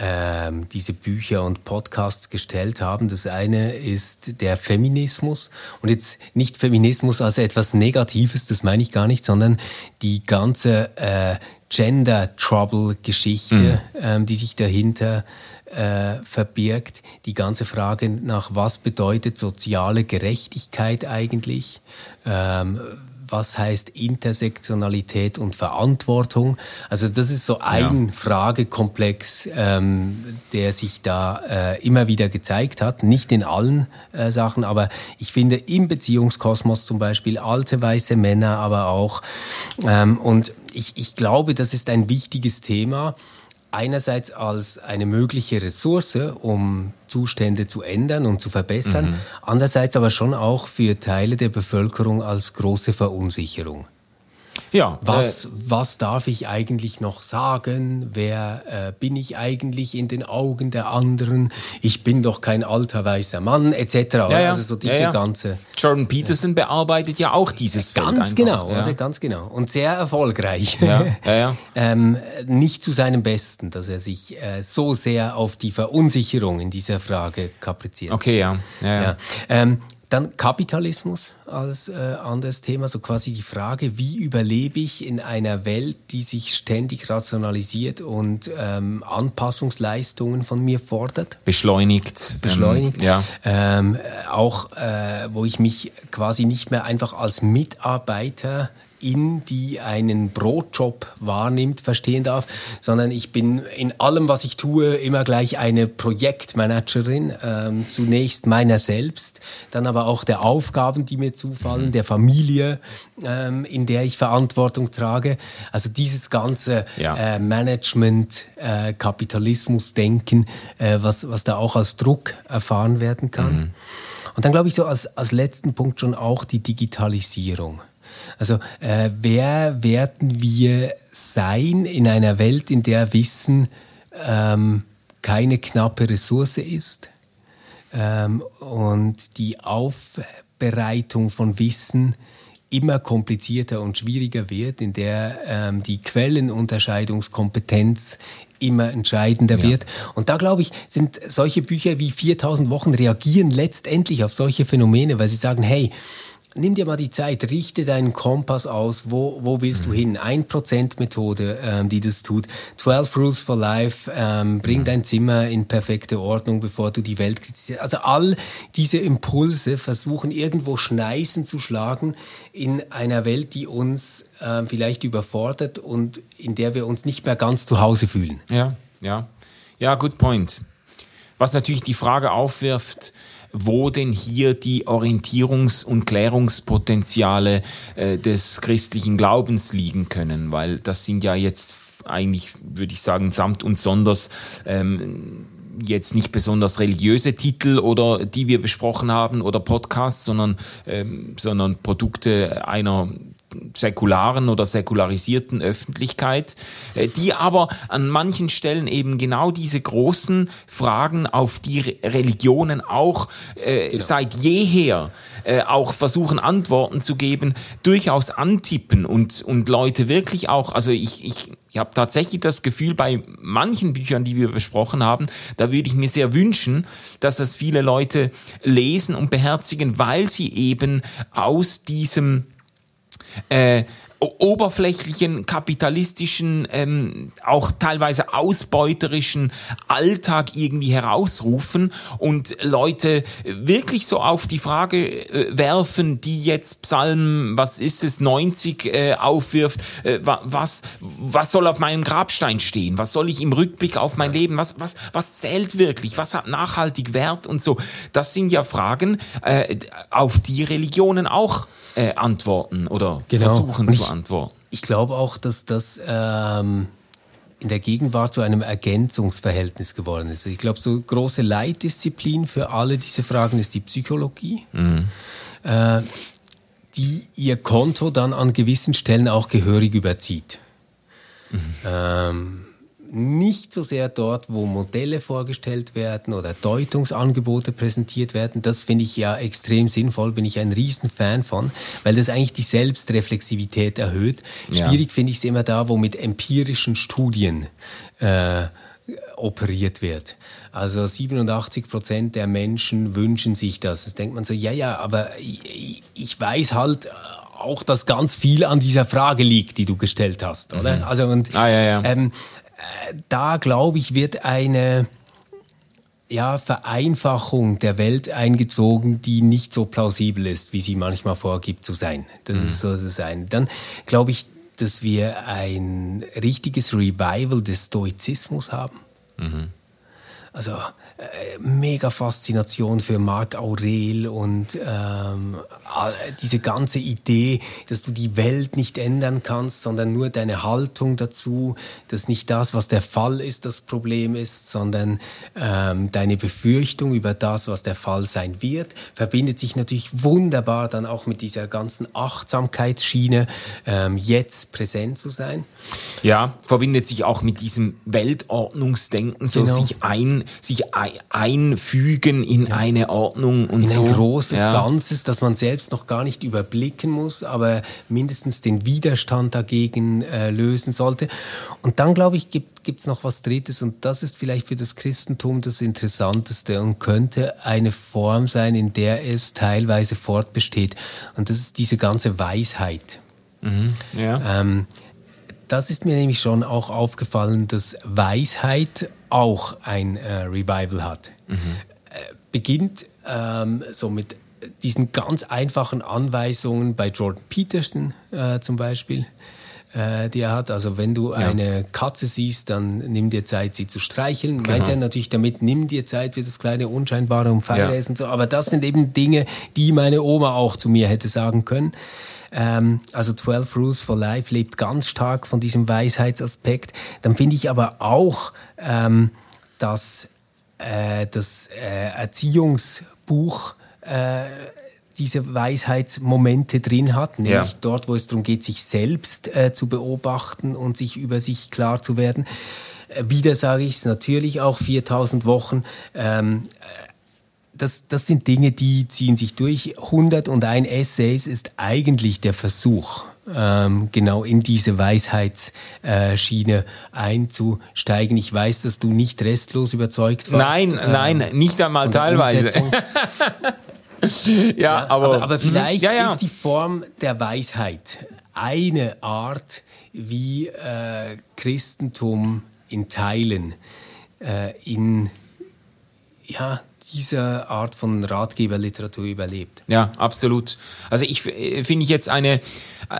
ähm, diese Bücher und Podcasts gestellt haben. Das eine ist der Feminismus und jetzt nicht Feminismus als etwas Negatives, das meine ich gar nicht, sondern die ganze äh, Gender Trouble Geschichte, mhm. ähm, die sich dahinter äh, verbirgt, die ganze Frage nach, was bedeutet soziale Gerechtigkeit eigentlich? Ähm, was heißt Intersektionalität und Verantwortung. Also das ist so ein ja. Fragekomplex, ähm, der sich da äh, immer wieder gezeigt hat. Nicht in allen äh, Sachen, aber ich finde im Beziehungskosmos zum Beispiel alte weiße Männer, aber auch. Ähm, und ich, ich glaube, das ist ein wichtiges Thema einerseits als eine mögliche Ressource, um Zustände zu ändern und zu verbessern, mhm. andererseits aber schon auch für Teile der Bevölkerung als große Verunsicherung. Ja. Was, äh, was darf ich eigentlich noch sagen? Wer äh, bin ich eigentlich in den Augen der anderen? Ich bin doch kein alter weißer Mann, etc. Ja, ja. Also so diese ja, ganze. Jordan Peterson bearbeitet ja auch dieses Feld Ganz einfach. genau, oder? Ganz genau. Und sehr erfolgreich. Ja, ja, ja. ähm, nicht zu seinem Besten, dass er sich äh, so sehr auf die Verunsicherung in dieser Frage kapriziert. Okay, ja. ja, ja. Ähm, dann Kapitalismus als äh, anderes Thema, so quasi die Frage, wie überlebe ich in einer Welt, die sich ständig rationalisiert und ähm, Anpassungsleistungen von mir fordert? Beschleunigt. Beschleunigt. Ähm, ja. Ähm, auch, äh, wo ich mich quasi nicht mehr einfach als Mitarbeiter in die einen Brotjob wahrnimmt, verstehen darf, sondern ich bin in allem, was ich tue, immer gleich eine Projektmanagerin, ähm, zunächst meiner selbst, dann aber auch der Aufgaben, die mir zufallen, der Familie, ähm, in der ich Verantwortung trage. Also dieses ganze ja. äh, Management, äh, Kapitalismus, Denken, äh, was, was da auch als Druck erfahren werden kann. Mhm. Und dann glaube ich so als, als letzten Punkt schon auch die Digitalisierung. Also äh, wer werden wir sein in einer Welt, in der Wissen ähm, keine knappe Ressource ist ähm, und die Aufbereitung von Wissen immer komplizierter und schwieriger wird, in der ähm, die Quellenunterscheidungskompetenz immer entscheidender ja. wird. Und da glaube ich, sind solche Bücher wie 4000 Wochen reagieren letztendlich auf solche Phänomene, weil sie sagen, hey, nimm dir mal die Zeit, richte deinen Kompass aus, wo, wo willst mhm. du hin? 1%-Methode, ähm, die das tut. 12 Rules for Life, ähm, bring mhm. dein Zimmer in perfekte Ordnung, bevor du die Welt kritisierst. Also all diese Impulse versuchen irgendwo Schneisen zu schlagen in einer Welt, die uns ähm, vielleicht überfordert und in der wir uns nicht mehr ganz zu Hause fühlen. Ja, ja. Ja, good point. Was natürlich die Frage aufwirft, wo denn hier die Orientierungs- und Klärungspotenziale äh, des christlichen Glaubens liegen können, weil das sind ja jetzt eigentlich, würde ich sagen, samt und sonders ähm, jetzt nicht besonders religiöse Titel oder die wir besprochen haben oder Podcasts, sondern, ähm, sondern Produkte einer säkularen oder säkularisierten Öffentlichkeit, äh, die aber an manchen Stellen eben genau diese großen Fragen, auf die Religionen auch äh, genau. seit jeher äh, auch versuchen Antworten zu geben, durchaus antippen und, und Leute wirklich auch, also ich, ich, ich habe tatsächlich das Gefühl, bei manchen Büchern, die wir besprochen haben, da würde ich mir sehr wünschen, dass das viele Leute lesen und beherzigen, weil sie eben aus diesem äh, oberflächlichen, kapitalistischen, ähm, auch teilweise ausbeuterischen Alltag irgendwie herausrufen und Leute wirklich so auf die Frage äh, werfen, die jetzt Psalm, was ist es, 90 äh, aufwirft, äh, was, was soll auf meinem Grabstein stehen? Was soll ich im Rückblick auf mein Leben? Was, was, was zählt wirklich? Was hat nachhaltig Wert und so? Das sind ja Fragen, äh, auf die Religionen auch äh, antworten oder genau. versuchen ich, zu antworten. Ich glaube auch, dass das ähm, in der Gegenwart zu einem Ergänzungsverhältnis geworden ist. Ich glaube, so große Leitdisziplin für alle diese Fragen ist die Psychologie. Mhm. Äh, die ihr Konto dann an gewissen Stellen auch gehörig überzieht. Mhm. Ähm, nicht so sehr dort, wo Modelle vorgestellt werden oder Deutungsangebote präsentiert werden. Das finde ich ja extrem sinnvoll, bin ich ein Riesenfan von, weil das eigentlich die Selbstreflexivität erhöht. Schwierig ja. finde ich es immer da, wo mit empirischen Studien äh, operiert wird. Also 87 Prozent der Menschen wünschen sich das. Das denkt man so, ja, ja, aber ich, ich weiß halt auch, dass ganz viel an dieser Frage liegt, die du gestellt hast, oder? Mhm. Also und ah, ja, ja. Ähm, da glaube ich, wird eine ja, Vereinfachung der Welt eingezogen, die nicht so plausibel ist, wie sie manchmal vorgibt zu sein. Das mhm. ist so das eine. Dann glaube ich, dass wir ein richtiges Revival des Stoizismus haben. Mhm. Also äh, mega Faszination für Marc Aurel und ähm, diese ganze Idee, dass du die Welt nicht ändern kannst, sondern nur deine Haltung dazu, dass nicht das, was der Fall ist, das Problem ist, sondern ähm, deine Befürchtung über das, was der Fall sein wird, verbindet sich natürlich wunderbar dann auch mit dieser ganzen Achtsamkeitsschiene, ähm, jetzt präsent zu sein. Ja, verbindet sich auch mit diesem Weltordnungsdenken, so genau. sich ein, sich ein einfügen in ja. eine Ordnung und in so. ein großes ja. Ganzes, das man selbst noch gar nicht überblicken muss, aber mindestens den Widerstand dagegen äh, lösen sollte. Und dann, glaube ich, gibt es noch was Drittes und das ist vielleicht für das Christentum das Interessanteste und könnte eine Form sein, in der es teilweise fortbesteht. Und das ist diese ganze Weisheit. Mhm. Ja. Ähm, das ist mir nämlich schon auch aufgefallen, dass Weisheit auch ein äh, Revival hat. Mhm. Äh, beginnt ähm, so mit diesen ganz einfachen Anweisungen bei Jordan Peterson äh, zum Beispiel, äh, die er hat. Also wenn du ja. eine Katze siehst, dann nimm dir Zeit, sie zu streicheln. Genau. Meint er natürlich damit, nimm dir Zeit für das kleine Unscheinbare und ja. und so. Aber das sind eben Dinge, die meine Oma auch zu mir hätte sagen können. Ähm, also 12 Rules for Life lebt ganz stark von diesem Weisheitsaspekt. Dann finde ich aber auch, ähm, dass äh, das äh, Erziehungsbuch äh, diese Weisheitsmomente drin hat, nämlich ja. dort, wo es darum geht, sich selbst äh, zu beobachten und sich über sich klar zu werden. Äh, wieder sage ich es natürlich auch 4000 Wochen. Ähm, das, das sind Dinge, die ziehen sich durch. 101 Essays ist eigentlich der Versuch, ähm, genau in diese Weisheitsschiene einzusteigen. Ich weiß, dass du nicht restlos überzeugt warst. Nein, ähm, nein, nicht einmal teilweise. ja, ja, aber, aber, aber vielleicht ja, ja. ist die Form der Weisheit eine Art, wie äh, Christentum in Teilen äh, in ja, dieser Art von Ratgeberliteratur überlebt. Ja, absolut. Also ich äh, finde ich jetzt eine,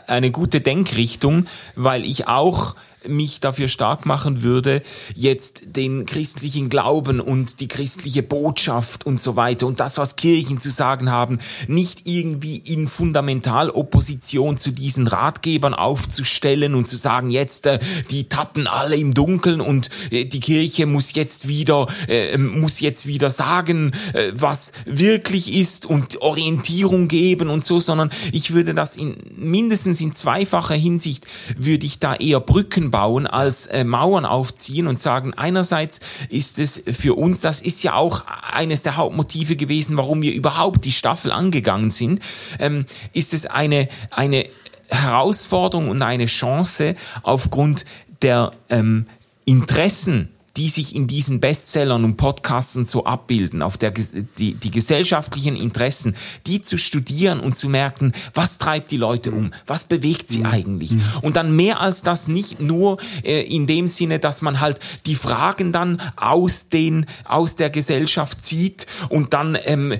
eine gute Denkrichtung, weil ich auch mich dafür stark machen würde, jetzt den christlichen Glauben und die christliche Botschaft und so weiter und das, was Kirchen zu sagen haben, nicht irgendwie in Fundamentalopposition zu diesen Ratgebern aufzustellen und zu sagen, jetzt äh, die tappen alle im Dunkeln und äh, die Kirche muss jetzt wieder äh, muss jetzt wieder sagen, äh, was wirklich ist und Orientierung geben und so, sondern ich würde das in mindestens in zweifacher Hinsicht würde ich da eher Brücken bauen als äh, Mauern aufziehen und sagen, einerseits ist es für uns, das ist ja auch eines der Hauptmotive gewesen, warum wir überhaupt die Staffel angegangen sind, ähm, ist es eine, eine Herausforderung und eine Chance aufgrund der ähm, Interessen die sich in diesen Bestsellern und Podcasts und so abbilden, auf der, die, die gesellschaftlichen Interessen, die zu studieren und zu merken, was treibt die Leute um, was bewegt sie mhm. eigentlich. Mhm. Und dann mehr als das nicht nur äh, in dem Sinne, dass man halt die Fragen dann aus den, aus der Gesellschaft zieht und dann ähm,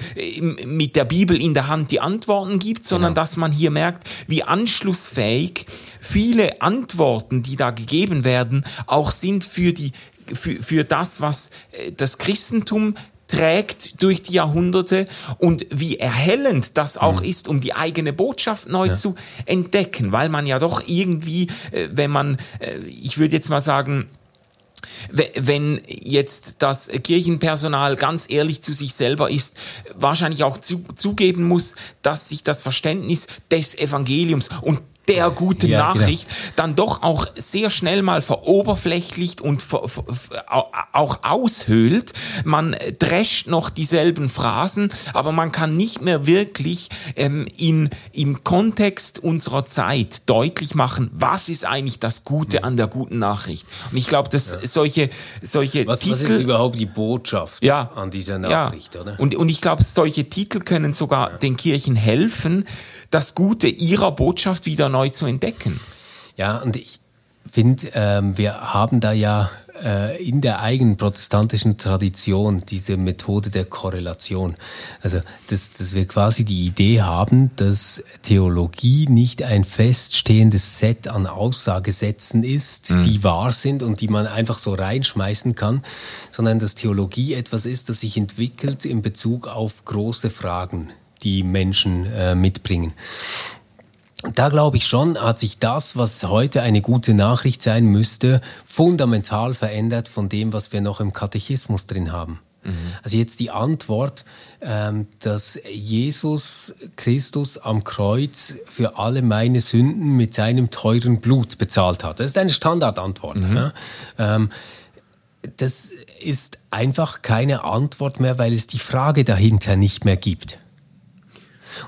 mit der Bibel in der Hand die Antworten gibt, sondern genau. dass man hier merkt, wie anschlussfähig viele Antworten, die da gegeben werden, auch sind für die für, für das, was äh, das Christentum trägt durch die Jahrhunderte und wie erhellend das auch mhm. ist, um die eigene Botschaft neu ja. zu entdecken, weil man ja doch irgendwie, äh, wenn man, äh, ich würde jetzt mal sagen, wenn jetzt das Kirchenpersonal ganz ehrlich zu sich selber ist, wahrscheinlich auch zu, zugeben muss, dass sich das Verständnis des Evangeliums und der guten ja, genau. Nachricht genau. dann doch auch sehr schnell mal veroberflächlicht und ver, ver, auch aushöhlt. Man drescht noch dieselben Phrasen, aber man kann nicht mehr wirklich ähm, in, im Kontext unserer Zeit deutlich machen, was ist eigentlich das Gute an der guten Nachricht. Und ich glaube, dass ja. solche, solche was, Titel... Was ist überhaupt die Botschaft ja, an dieser Nachricht? Ja. Oder? Und, und ich glaube, solche Titel können sogar den Kirchen helfen, das Gute ihrer Botschaft wieder neu zu entdecken. Ja, und ich finde, ähm, wir haben da ja äh, in der eigenen protestantischen Tradition diese Methode der Korrelation. Also, dass, dass wir quasi die Idee haben, dass Theologie nicht ein feststehendes Set an Aussagesätzen ist, mhm. die wahr sind und die man einfach so reinschmeißen kann, sondern dass Theologie etwas ist, das sich entwickelt in Bezug auf große Fragen die Menschen äh, mitbringen. Da glaube ich schon, hat sich das, was heute eine gute Nachricht sein müsste, fundamental verändert von dem, was wir noch im Katechismus drin haben. Mhm. Also jetzt die Antwort, ähm, dass Jesus Christus am Kreuz für alle meine Sünden mit seinem teuren Blut bezahlt hat. Das ist eine Standardantwort. Mhm. Ja? Ähm, das ist einfach keine Antwort mehr, weil es die Frage dahinter nicht mehr gibt.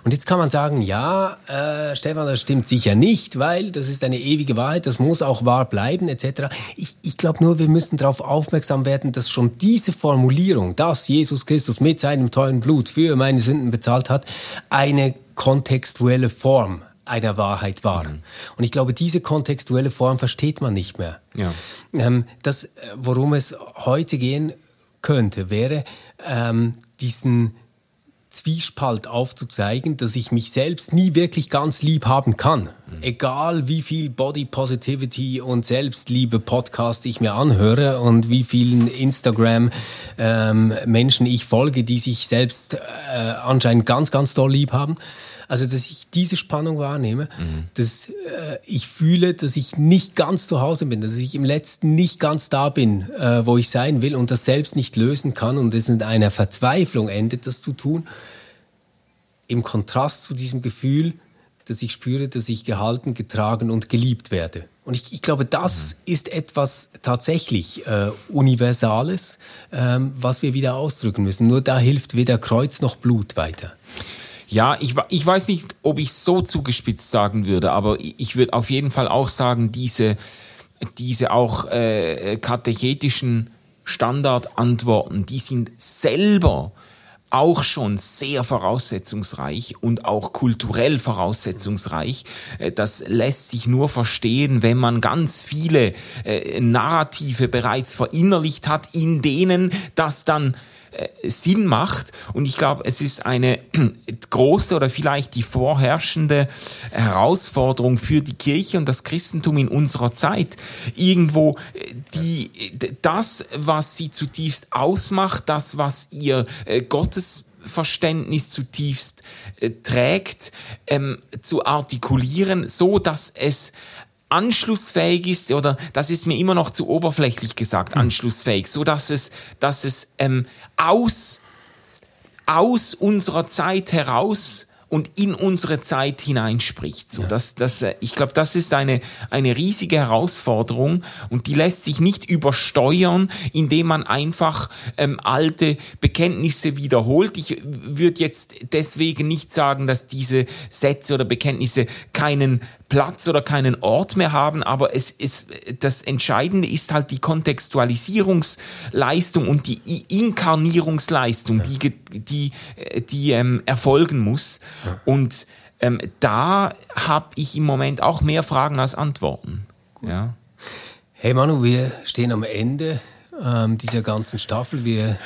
Und jetzt kann man sagen, ja, äh, Stefan, das stimmt sicher nicht, weil das ist eine ewige Wahrheit, das muss auch wahr bleiben, etc. Ich, ich glaube nur, wir müssen darauf aufmerksam werden, dass schon diese Formulierung, dass Jesus Christus mit seinem teuren Blut für meine Sünden bezahlt hat, eine kontextuelle Form einer Wahrheit war. Mhm. Und ich glaube, diese kontextuelle Form versteht man nicht mehr. Ja. Ähm, das, worum es heute gehen könnte, wäre ähm, diesen Zwiespalt aufzuzeigen, dass ich mich selbst nie wirklich ganz lieb haben kann. Mhm. Egal wie viel Body Positivity und Selbstliebe Podcast ich mir anhöre und wie vielen Instagram ähm, Menschen ich folge, die sich selbst äh, anscheinend ganz, ganz doll lieb haben. Also, dass ich diese Spannung wahrnehme, mhm. dass äh, ich fühle, dass ich nicht ganz zu Hause bin, dass ich im Letzten nicht ganz da bin, äh, wo ich sein will und das selbst nicht lösen kann und es in einer Verzweiflung endet, das zu tun. Im Kontrast zu diesem Gefühl, dass ich spüre, dass ich gehalten, getragen und geliebt werde. Und ich, ich glaube, das mhm. ist etwas tatsächlich äh, Universales, ähm, was wir wieder ausdrücken müssen. Nur da hilft weder Kreuz noch Blut weiter. Ja, ich, ich weiß nicht, ob ich so zugespitzt sagen würde, aber ich würde auf jeden Fall auch sagen, diese, diese auch äh, katechetischen Standardantworten, die sind selber auch schon sehr voraussetzungsreich und auch kulturell voraussetzungsreich. Äh, das lässt sich nur verstehen, wenn man ganz viele äh, Narrative bereits verinnerlicht hat, in denen das dann Sinn macht. Und ich glaube, es ist eine große oder vielleicht die vorherrschende Herausforderung für die Kirche und das Christentum in unserer Zeit, irgendwo äh, die, das, was sie zutiefst ausmacht, das, was ihr äh, Gottes Verständnis zutiefst äh, trägt, ähm, zu artikulieren, so dass es anschlussfähig ist oder das ist mir immer noch zu oberflächlich gesagt mhm. anschlussfähig, so dass es dass es ähm, aus aus unserer Zeit heraus und in unsere Zeit hineinspricht. So, ja. das, das, äh, ich glaube, das ist eine, eine riesige Herausforderung und die lässt sich nicht übersteuern, indem man einfach ähm, alte Bekenntnisse wiederholt. Ich würde jetzt deswegen nicht sagen, dass diese Sätze oder Bekenntnisse keinen Platz oder keinen Ort mehr haben, aber es ist, das Entscheidende ist halt die Kontextualisierungsleistung und die Inkarnierungsleistung, ja. die, die, die ähm, erfolgen muss. Ja. Und ähm, da habe ich im Moment auch mehr Fragen als Antworten. Ja. Hey Manu, wir stehen am Ende ähm, dieser ganzen Staffel. Wir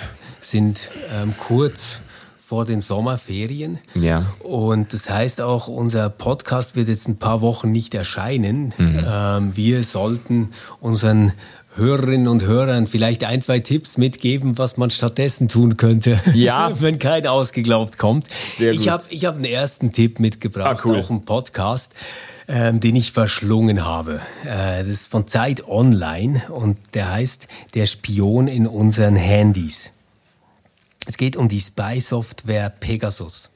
sind ähm, kurz vor den Sommerferien. Ja. Und das heißt auch, unser Podcast wird jetzt ein paar Wochen nicht erscheinen. Mhm. Ähm, wir sollten unseren Hörerinnen und Hörern vielleicht ein, zwei Tipps mitgeben, was man stattdessen tun könnte, ja. wenn kein ausgeglaubt kommt. Sehr. Ich habe ich hab einen ersten Tipp mitgebracht, ah, cool. auch einen Podcast, ähm, den ich verschlungen habe. Äh, das ist von Zeit Online und der heißt Der Spion in unseren Handys. Es geht um die Spy-Software Pegasus.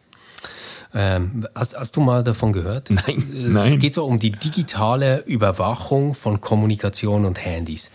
Ähm, hast, hast, du mal davon gehört? Nein. Es nein. geht so um die digitale Überwachung von Kommunikation und Handys.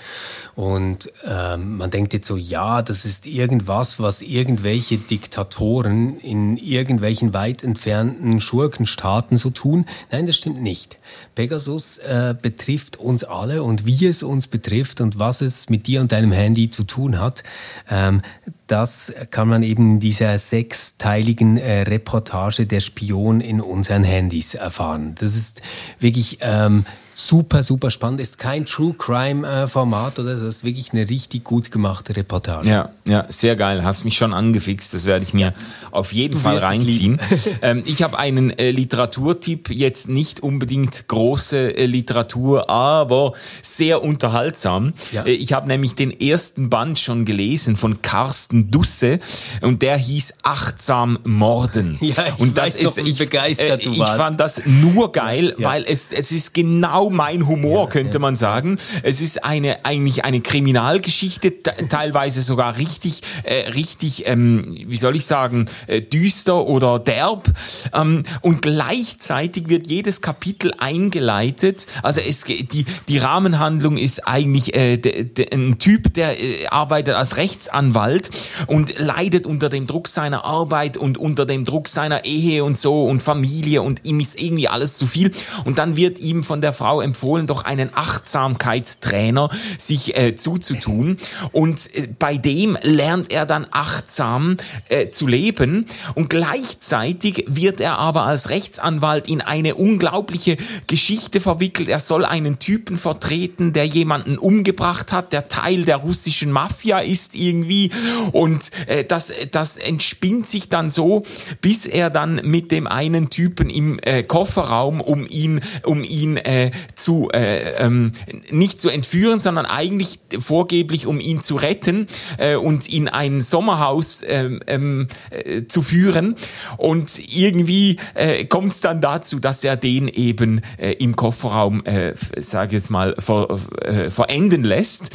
Und ähm, man denkt jetzt so, ja, das ist irgendwas, was irgendwelche Diktatoren in irgendwelchen weit entfernten Schurkenstaaten so tun. Nein, das stimmt nicht. Pegasus äh, betrifft uns alle und wie es uns betrifft und was es mit dir und deinem Handy zu tun hat, ähm, das kann man eben in dieser sechsteiligen äh, Reportage Der Spion in unseren Handys erfahren. Das ist wirklich ähm, super, super spannend. Ist kein True Crime äh, Format oder so. Das ist wirklich eine richtig gut gemachte Reportage. Ja, ja, sehr geil. Hast mich schon angefixt. Das werde ich mir auf jeden du Fall reinziehen. ähm, ich habe einen äh, Literaturtipp. Jetzt nicht unbedingt große äh, Literatur, aber sehr unterhaltsam. Ja. Äh, ich habe nämlich den ersten Band schon gelesen von Carsten Dusse und der hieß Achtsam Morden. Ja, ich und das ist noch, ich, begeistert du äh, ich fand das nur geil, ja. weil es es ist genau genau mein Humor, ja, könnte ja. man sagen. Es ist eine eigentlich eine Kriminalgeschichte, teilweise sogar richtig, äh, richtig, ähm, wie soll ich sagen, äh, düster oder derb. Ähm, und gleichzeitig wird jedes Kapitel eingeleitet. Also es die die Rahmenhandlung ist eigentlich äh, de, de, ein Typ, der äh, arbeitet als Rechtsanwalt und leidet unter dem Druck seiner Arbeit und unter dem Druck seiner Ehe und so und Familie und ihm ist irgendwie alles zu viel. Und dann wird ihm von der Frau Frau empfohlen, doch einen Achtsamkeitstrainer sich äh, zuzutun. Und äh, bei dem lernt er dann achtsam äh, zu leben. Und gleichzeitig wird er aber als Rechtsanwalt in eine unglaubliche Geschichte verwickelt. Er soll einen Typen vertreten, der jemanden umgebracht hat, der Teil der russischen Mafia ist irgendwie. Und äh, das, das entspinnt sich dann so, bis er dann mit dem einen Typen im äh, Kofferraum um ihn, um ihn äh, zu äh, ähm, nicht zu entführen, sondern eigentlich vorgeblich um ihn zu retten äh, und in ein Sommerhaus ähm, ähm, äh, zu führen. Und irgendwie äh, kommt es dann dazu, dass er den eben äh, im Kofferraum, äh, sage ich es mal, ver, äh, verenden lässt.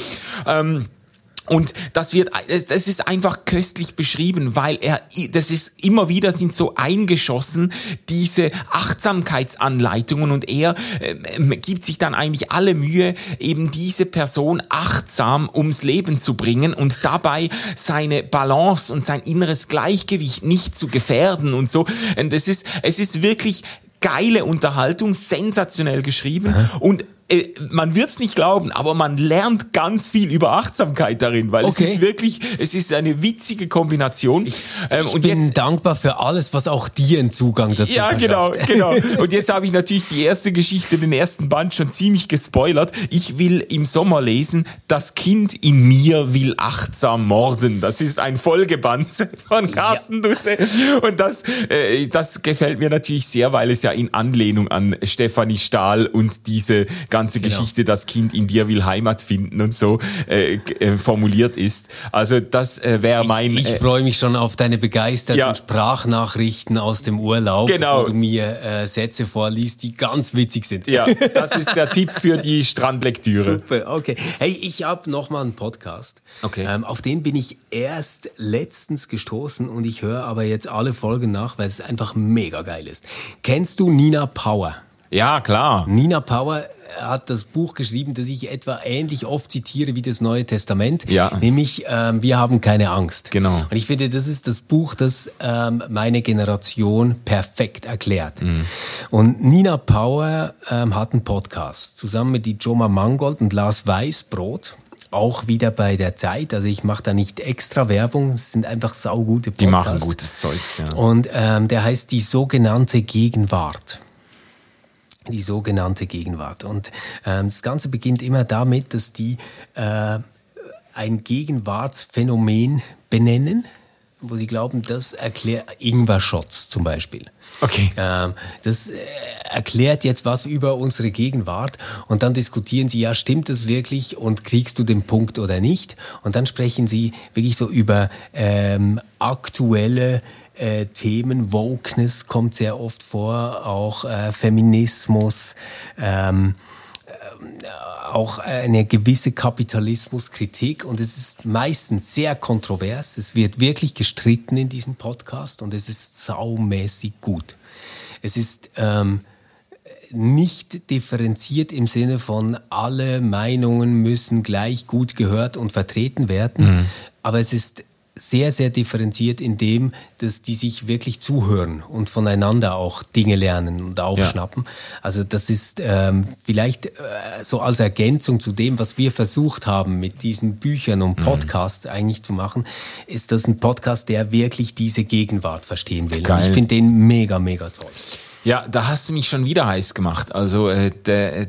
Ähm, und das wird, das ist einfach köstlich beschrieben, weil er, das ist immer wieder sind so eingeschossen diese Achtsamkeitsanleitungen und er äh, gibt sich dann eigentlich alle Mühe, eben diese Person achtsam ums Leben zu bringen und dabei seine Balance und sein inneres Gleichgewicht nicht zu gefährden und so. Und es ist, es ist wirklich geile Unterhaltung, sensationell geschrieben Aha. und man wird es nicht glauben, aber man lernt ganz viel über Achtsamkeit darin, weil okay. es ist wirklich, es ist eine witzige Kombination. Ich, ähm, ich und bin jetzt, dankbar für alles, was auch dir einen Zugang dazu Ja, genau, genau. Und jetzt habe ich natürlich die erste Geschichte, den ersten Band schon ziemlich gespoilert. Ich will im Sommer lesen, das Kind in mir will achtsam morden. Das ist ein Folgeband von Carsten ja. Dusse. Und das, äh, das gefällt mir natürlich sehr, weil es ja in Anlehnung an Stefanie Stahl und diese ganze genau. Geschichte, das Kind in dir will Heimat finden und so äh, äh, formuliert ist. Also das äh, wäre mein... Ich, ich äh, freue mich schon auf deine begeisterten ja. Sprachnachrichten aus dem Urlaub, genau. wo du mir äh, Sätze vorliest, die ganz witzig sind. Ja, das ist der Tipp für die Strandlektüre. Super, okay. Hey, ich habe noch mal einen Podcast. Okay. Ähm, auf den bin ich erst letztens gestoßen und ich höre aber jetzt alle Folgen nach, weil es einfach mega geil ist. Kennst du Nina Power? Ja, klar. Nina Power hat das Buch geschrieben, das ich etwa ähnlich oft zitiere wie das Neue Testament, ja. nämlich ähm, Wir haben keine Angst. Genau. Und ich finde, das ist das Buch, das ähm, meine Generation perfekt erklärt. Mhm. Und Nina Power ähm, hat einen Podcast zusammen mit die Joma Mangold und Lars Weißbrot auch wieder bei der Zeit. Also ich mache da nicht extra Werbung, es sind einfach saugute Podcasts. Die machen gutes Zeug, ja. Und ähm, der heißt die sogenannte Gegenwart die sogenannte Gegenwart. Und ähm, das Ganze beginnt immer damit, dass die äh, ein Gegenwartsphänomen benennen, wo sie glauben, das erklärt Ingwer-Shots zum Beispiel. Okay. Ähm, das äh, erklärt jetzt was über unsere Gegenwart und dann diskutieren sie, ja, stimmt das wirklich und kriegst du den Punkt oder nicht? Und dann sprechen sie wirklich so über ähm, aktuelle äh, Themen. Wokeness kommt sehr oft vor, auch äh, Feminismus, ähm, äh, auch eine gewisse Kapitalismuskritik und es ist meistens sehr kontrovers. Es wird wirklich gestritten in diesem Podcast und es ist saumäßig gut. Es ist ähm, nicht differenziert im Sinne von alle Meinungen müssen gleich gut gehört und vertreten werden, mhm. aber es ist sehr, sehr differenziert in dem, dass die sich wirklich zuhören und voneinander auch Dinge lernen und aufschnappen. Ja. Also das ist ähm, vielleicht äh, so als Ergänzung zu dem, was wir versucht haben mit diesen Büchern und Podcast mhm. eigentlich zu machen, ist das ein Podcast, der wirklich diese Gegenwart verstehen will. Ich finde den mega, mega toll. Ja, da hast du mich schon wieder heiß gemacht. Also äh,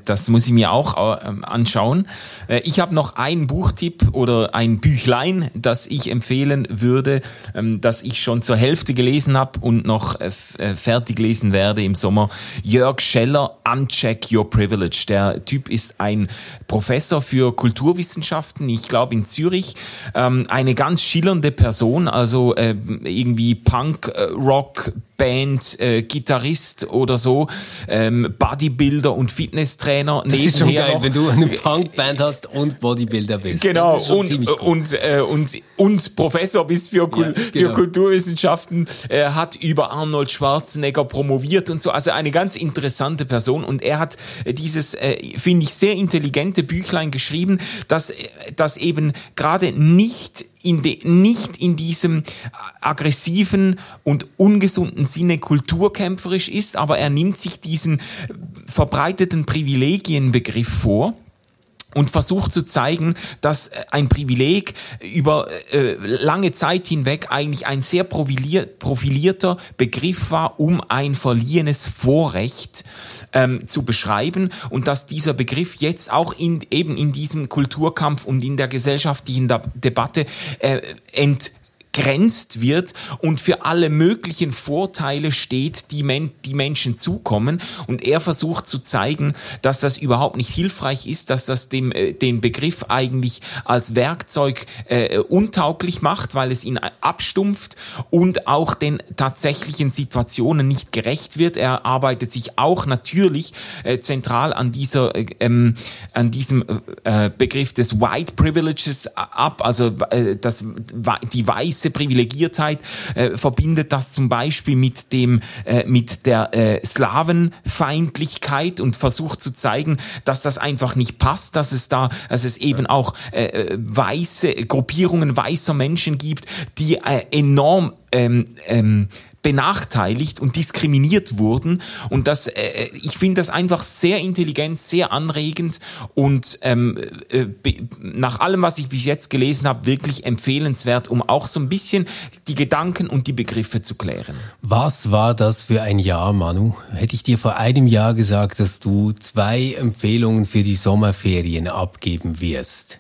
das muss ich mir auch äh, anschauen. Äh, ich habe noch einen Buchtipp oder ein Büchlein, das ich empfehlen würde, ähm, das ich schon zur Hälfte gelesen habe und noch äh, äh, fertig lesen werde im Sommer. Jörg Scheller, Uncheck Your Privilege. Der Typ ist ein Professor für Kulturwissenschaften, ich glaube in Zürich. Ähm, eine ganz schillernde Person, also irgendwie Punk, Rock, Band, äh, Gitarrist oder so, ähm, Bodybuilder und Fitnesstrainer. Das ist schon geil, noch. wenn du eine Punkband hast und Bodybuilder bist. Genau, und, cool. und, äh, und, und Professor bist für, Kul ja, genau. für Kulturwissenschaften, äh, hat über Arnold Schwarzenegger promoviert und so. Also eine ganz interessante Person. Und er hat äh, dieses, äh, finde ich, sehr intelligente Büchlein geschrieben, dass, äh, dass eben gerade nicht in de, nicht in diesem aggressiven und ungesunden Sinne kulturkämpferisch ist, aber er nimmt sich diesen verbreiteten Privilegienbegriff vor und versucht zu zeigen, dass ein Privileg über äh, lange Zeit hinweg eigentlich ein sehr profilierter Begriff war, um ein verliehenes Vorrecht ähm, zu beschreiben. Und dass dieser Begriff jetzt auch in, eben in diesem Kulturkampf und in der gesellschaftlichen Debatte äh, ent begrenzt wird und für alle möglichen Vorteile steht, die, Men die Menschen zukommen. Und er versucht zu zeigen, dass das überhaupt nicht hilfreich ist, dass das dem, äh, den Begriff eigentlich als Werkzeug äh, untauglich macht, weil es ihn abstumpft und auch den tatsächlichen Situationen nicht gerecht wird. Er arbeitet sich auch natürlich äh, zentral an dieser, äh, ähm, an diesem äh, Begriff des White Privileges ab, also äh, das, die weiße gewisse Privilegiertheit, äh, verbindet das zum Beispiel mit dem, äh, mit der äh, Slavenfeindlichkeit und versucht zu zeigen, dass das einfach nicht passt, dass es da, dass es eben auch äh, äh weiße Gruppierungen weißer Menschen gibt, die äh, enorm ähm, ähm, benachteiligt und diskriminiert wurden. Und das, äh, ich finde das einfach sehr intelligent, sehr anregend und ähm, äh, nach allem, was ich bis jetzt gelesen habe, wirklich empfehlenswert, um auch so ein bisschen die Gedanken und die Begriffe zu klären. Was war das für ein Jahr, Manu? Hätte ich dir vor einem Jahr gesagt, dass du zwei Empfehlungen für die Sommerferien abgeben wirst.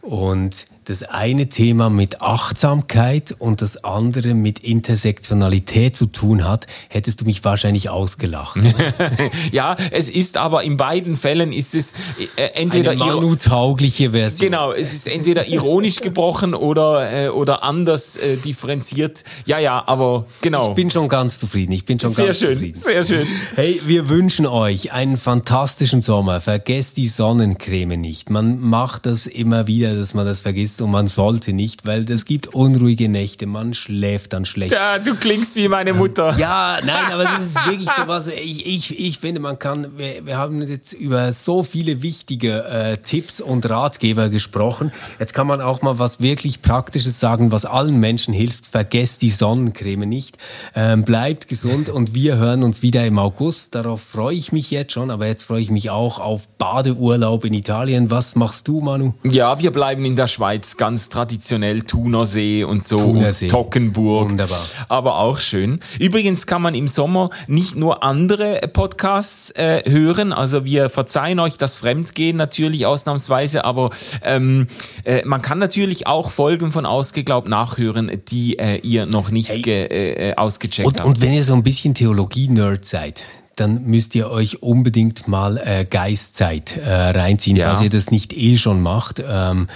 Und das eine Thema mit Achtsamkeit und das andere mit Intersektionalität zu tun hat, hättest du mich wahrscheinlich ausgelacht. ja, es ist aber in beiden Fällen ist es äh, entweder eine Manu-taugliche Version. Genau, es ist entweder ironisch gebrochen oder äh, oder anders äh, differenziert. Ja, ja, aber genau. Ich bin schon ganz zufrieden. Ich bin schon sehr ganz schön, zufrieden. Sehr schön. Hey, wir wünschen euch einen fantastischen Sommer. Vergesst die Sonnencreme nicht. Man macht das immer wieder, dass man das vergisst und man sollte nicht, weil es gibt unruhige Nächte, man schläft dann schlecht. Ja, du klingst wie meine Mutter. Ja, nein, aber das ist wirklich so was, ich, ich, ich finde, man kann, wir, wir haben jetzt über so viele wichtige äh, Tipps und Ratgeber gesprochen. Jetzt kann man auch mal was wirklich Praktisches sagen, was allen Menschen hilft. Vergesst die Sonnencreme nicht. Ähm, bleibt gesund und wir hören uns wieder im August. Darauf freue ich mich jetzt schon, aber jetzt freue ich mich auch auf Badeurlaub in Italien. Was machst du, Manu? Ja, wir bleiben in der Schweiz ganz traditionell Thunersee und so Thunersee. und Tockenburg. Wunderbar. Aber auch schön. Übrigens kann man im Sommer nicht nur andere Podcasts äh, hören, also wir verzeihen euch das Fremdgehen natürlich ausnahmsweise, aber ähm, äh, man kann natürlich auch Folgen von Ausgeglaubt nachhören, die äh, ihr noch nicht Hey. ge, äh, ausgecheckt Und, habt. und wenn ihr so ein bisschen Theologie-Nerd seid, dann müsst ihr euch unbedingt mal äh, Geistzeit äh, reinziehen, Ja. falls ihr das nicht eh schon macht. Ähm,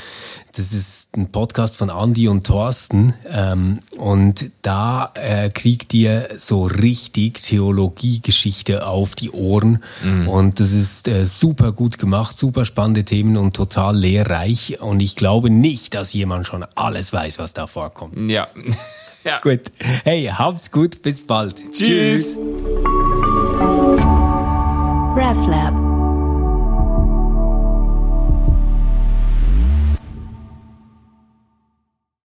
das ist ein Podcast von Andy und Thorsten ähm, und da äh, kriegt ihr so richtig Theologiegeschichte auf die Ohren und das ist äh, super gut gemacht, super spannende Themen und total lehrreich und ich glaube nicht, dass jemand schon alles weiß, was da vorkommt. ja. Ja. Gut. Hey, habt's gut, bis bald. Tschüss. RefLab.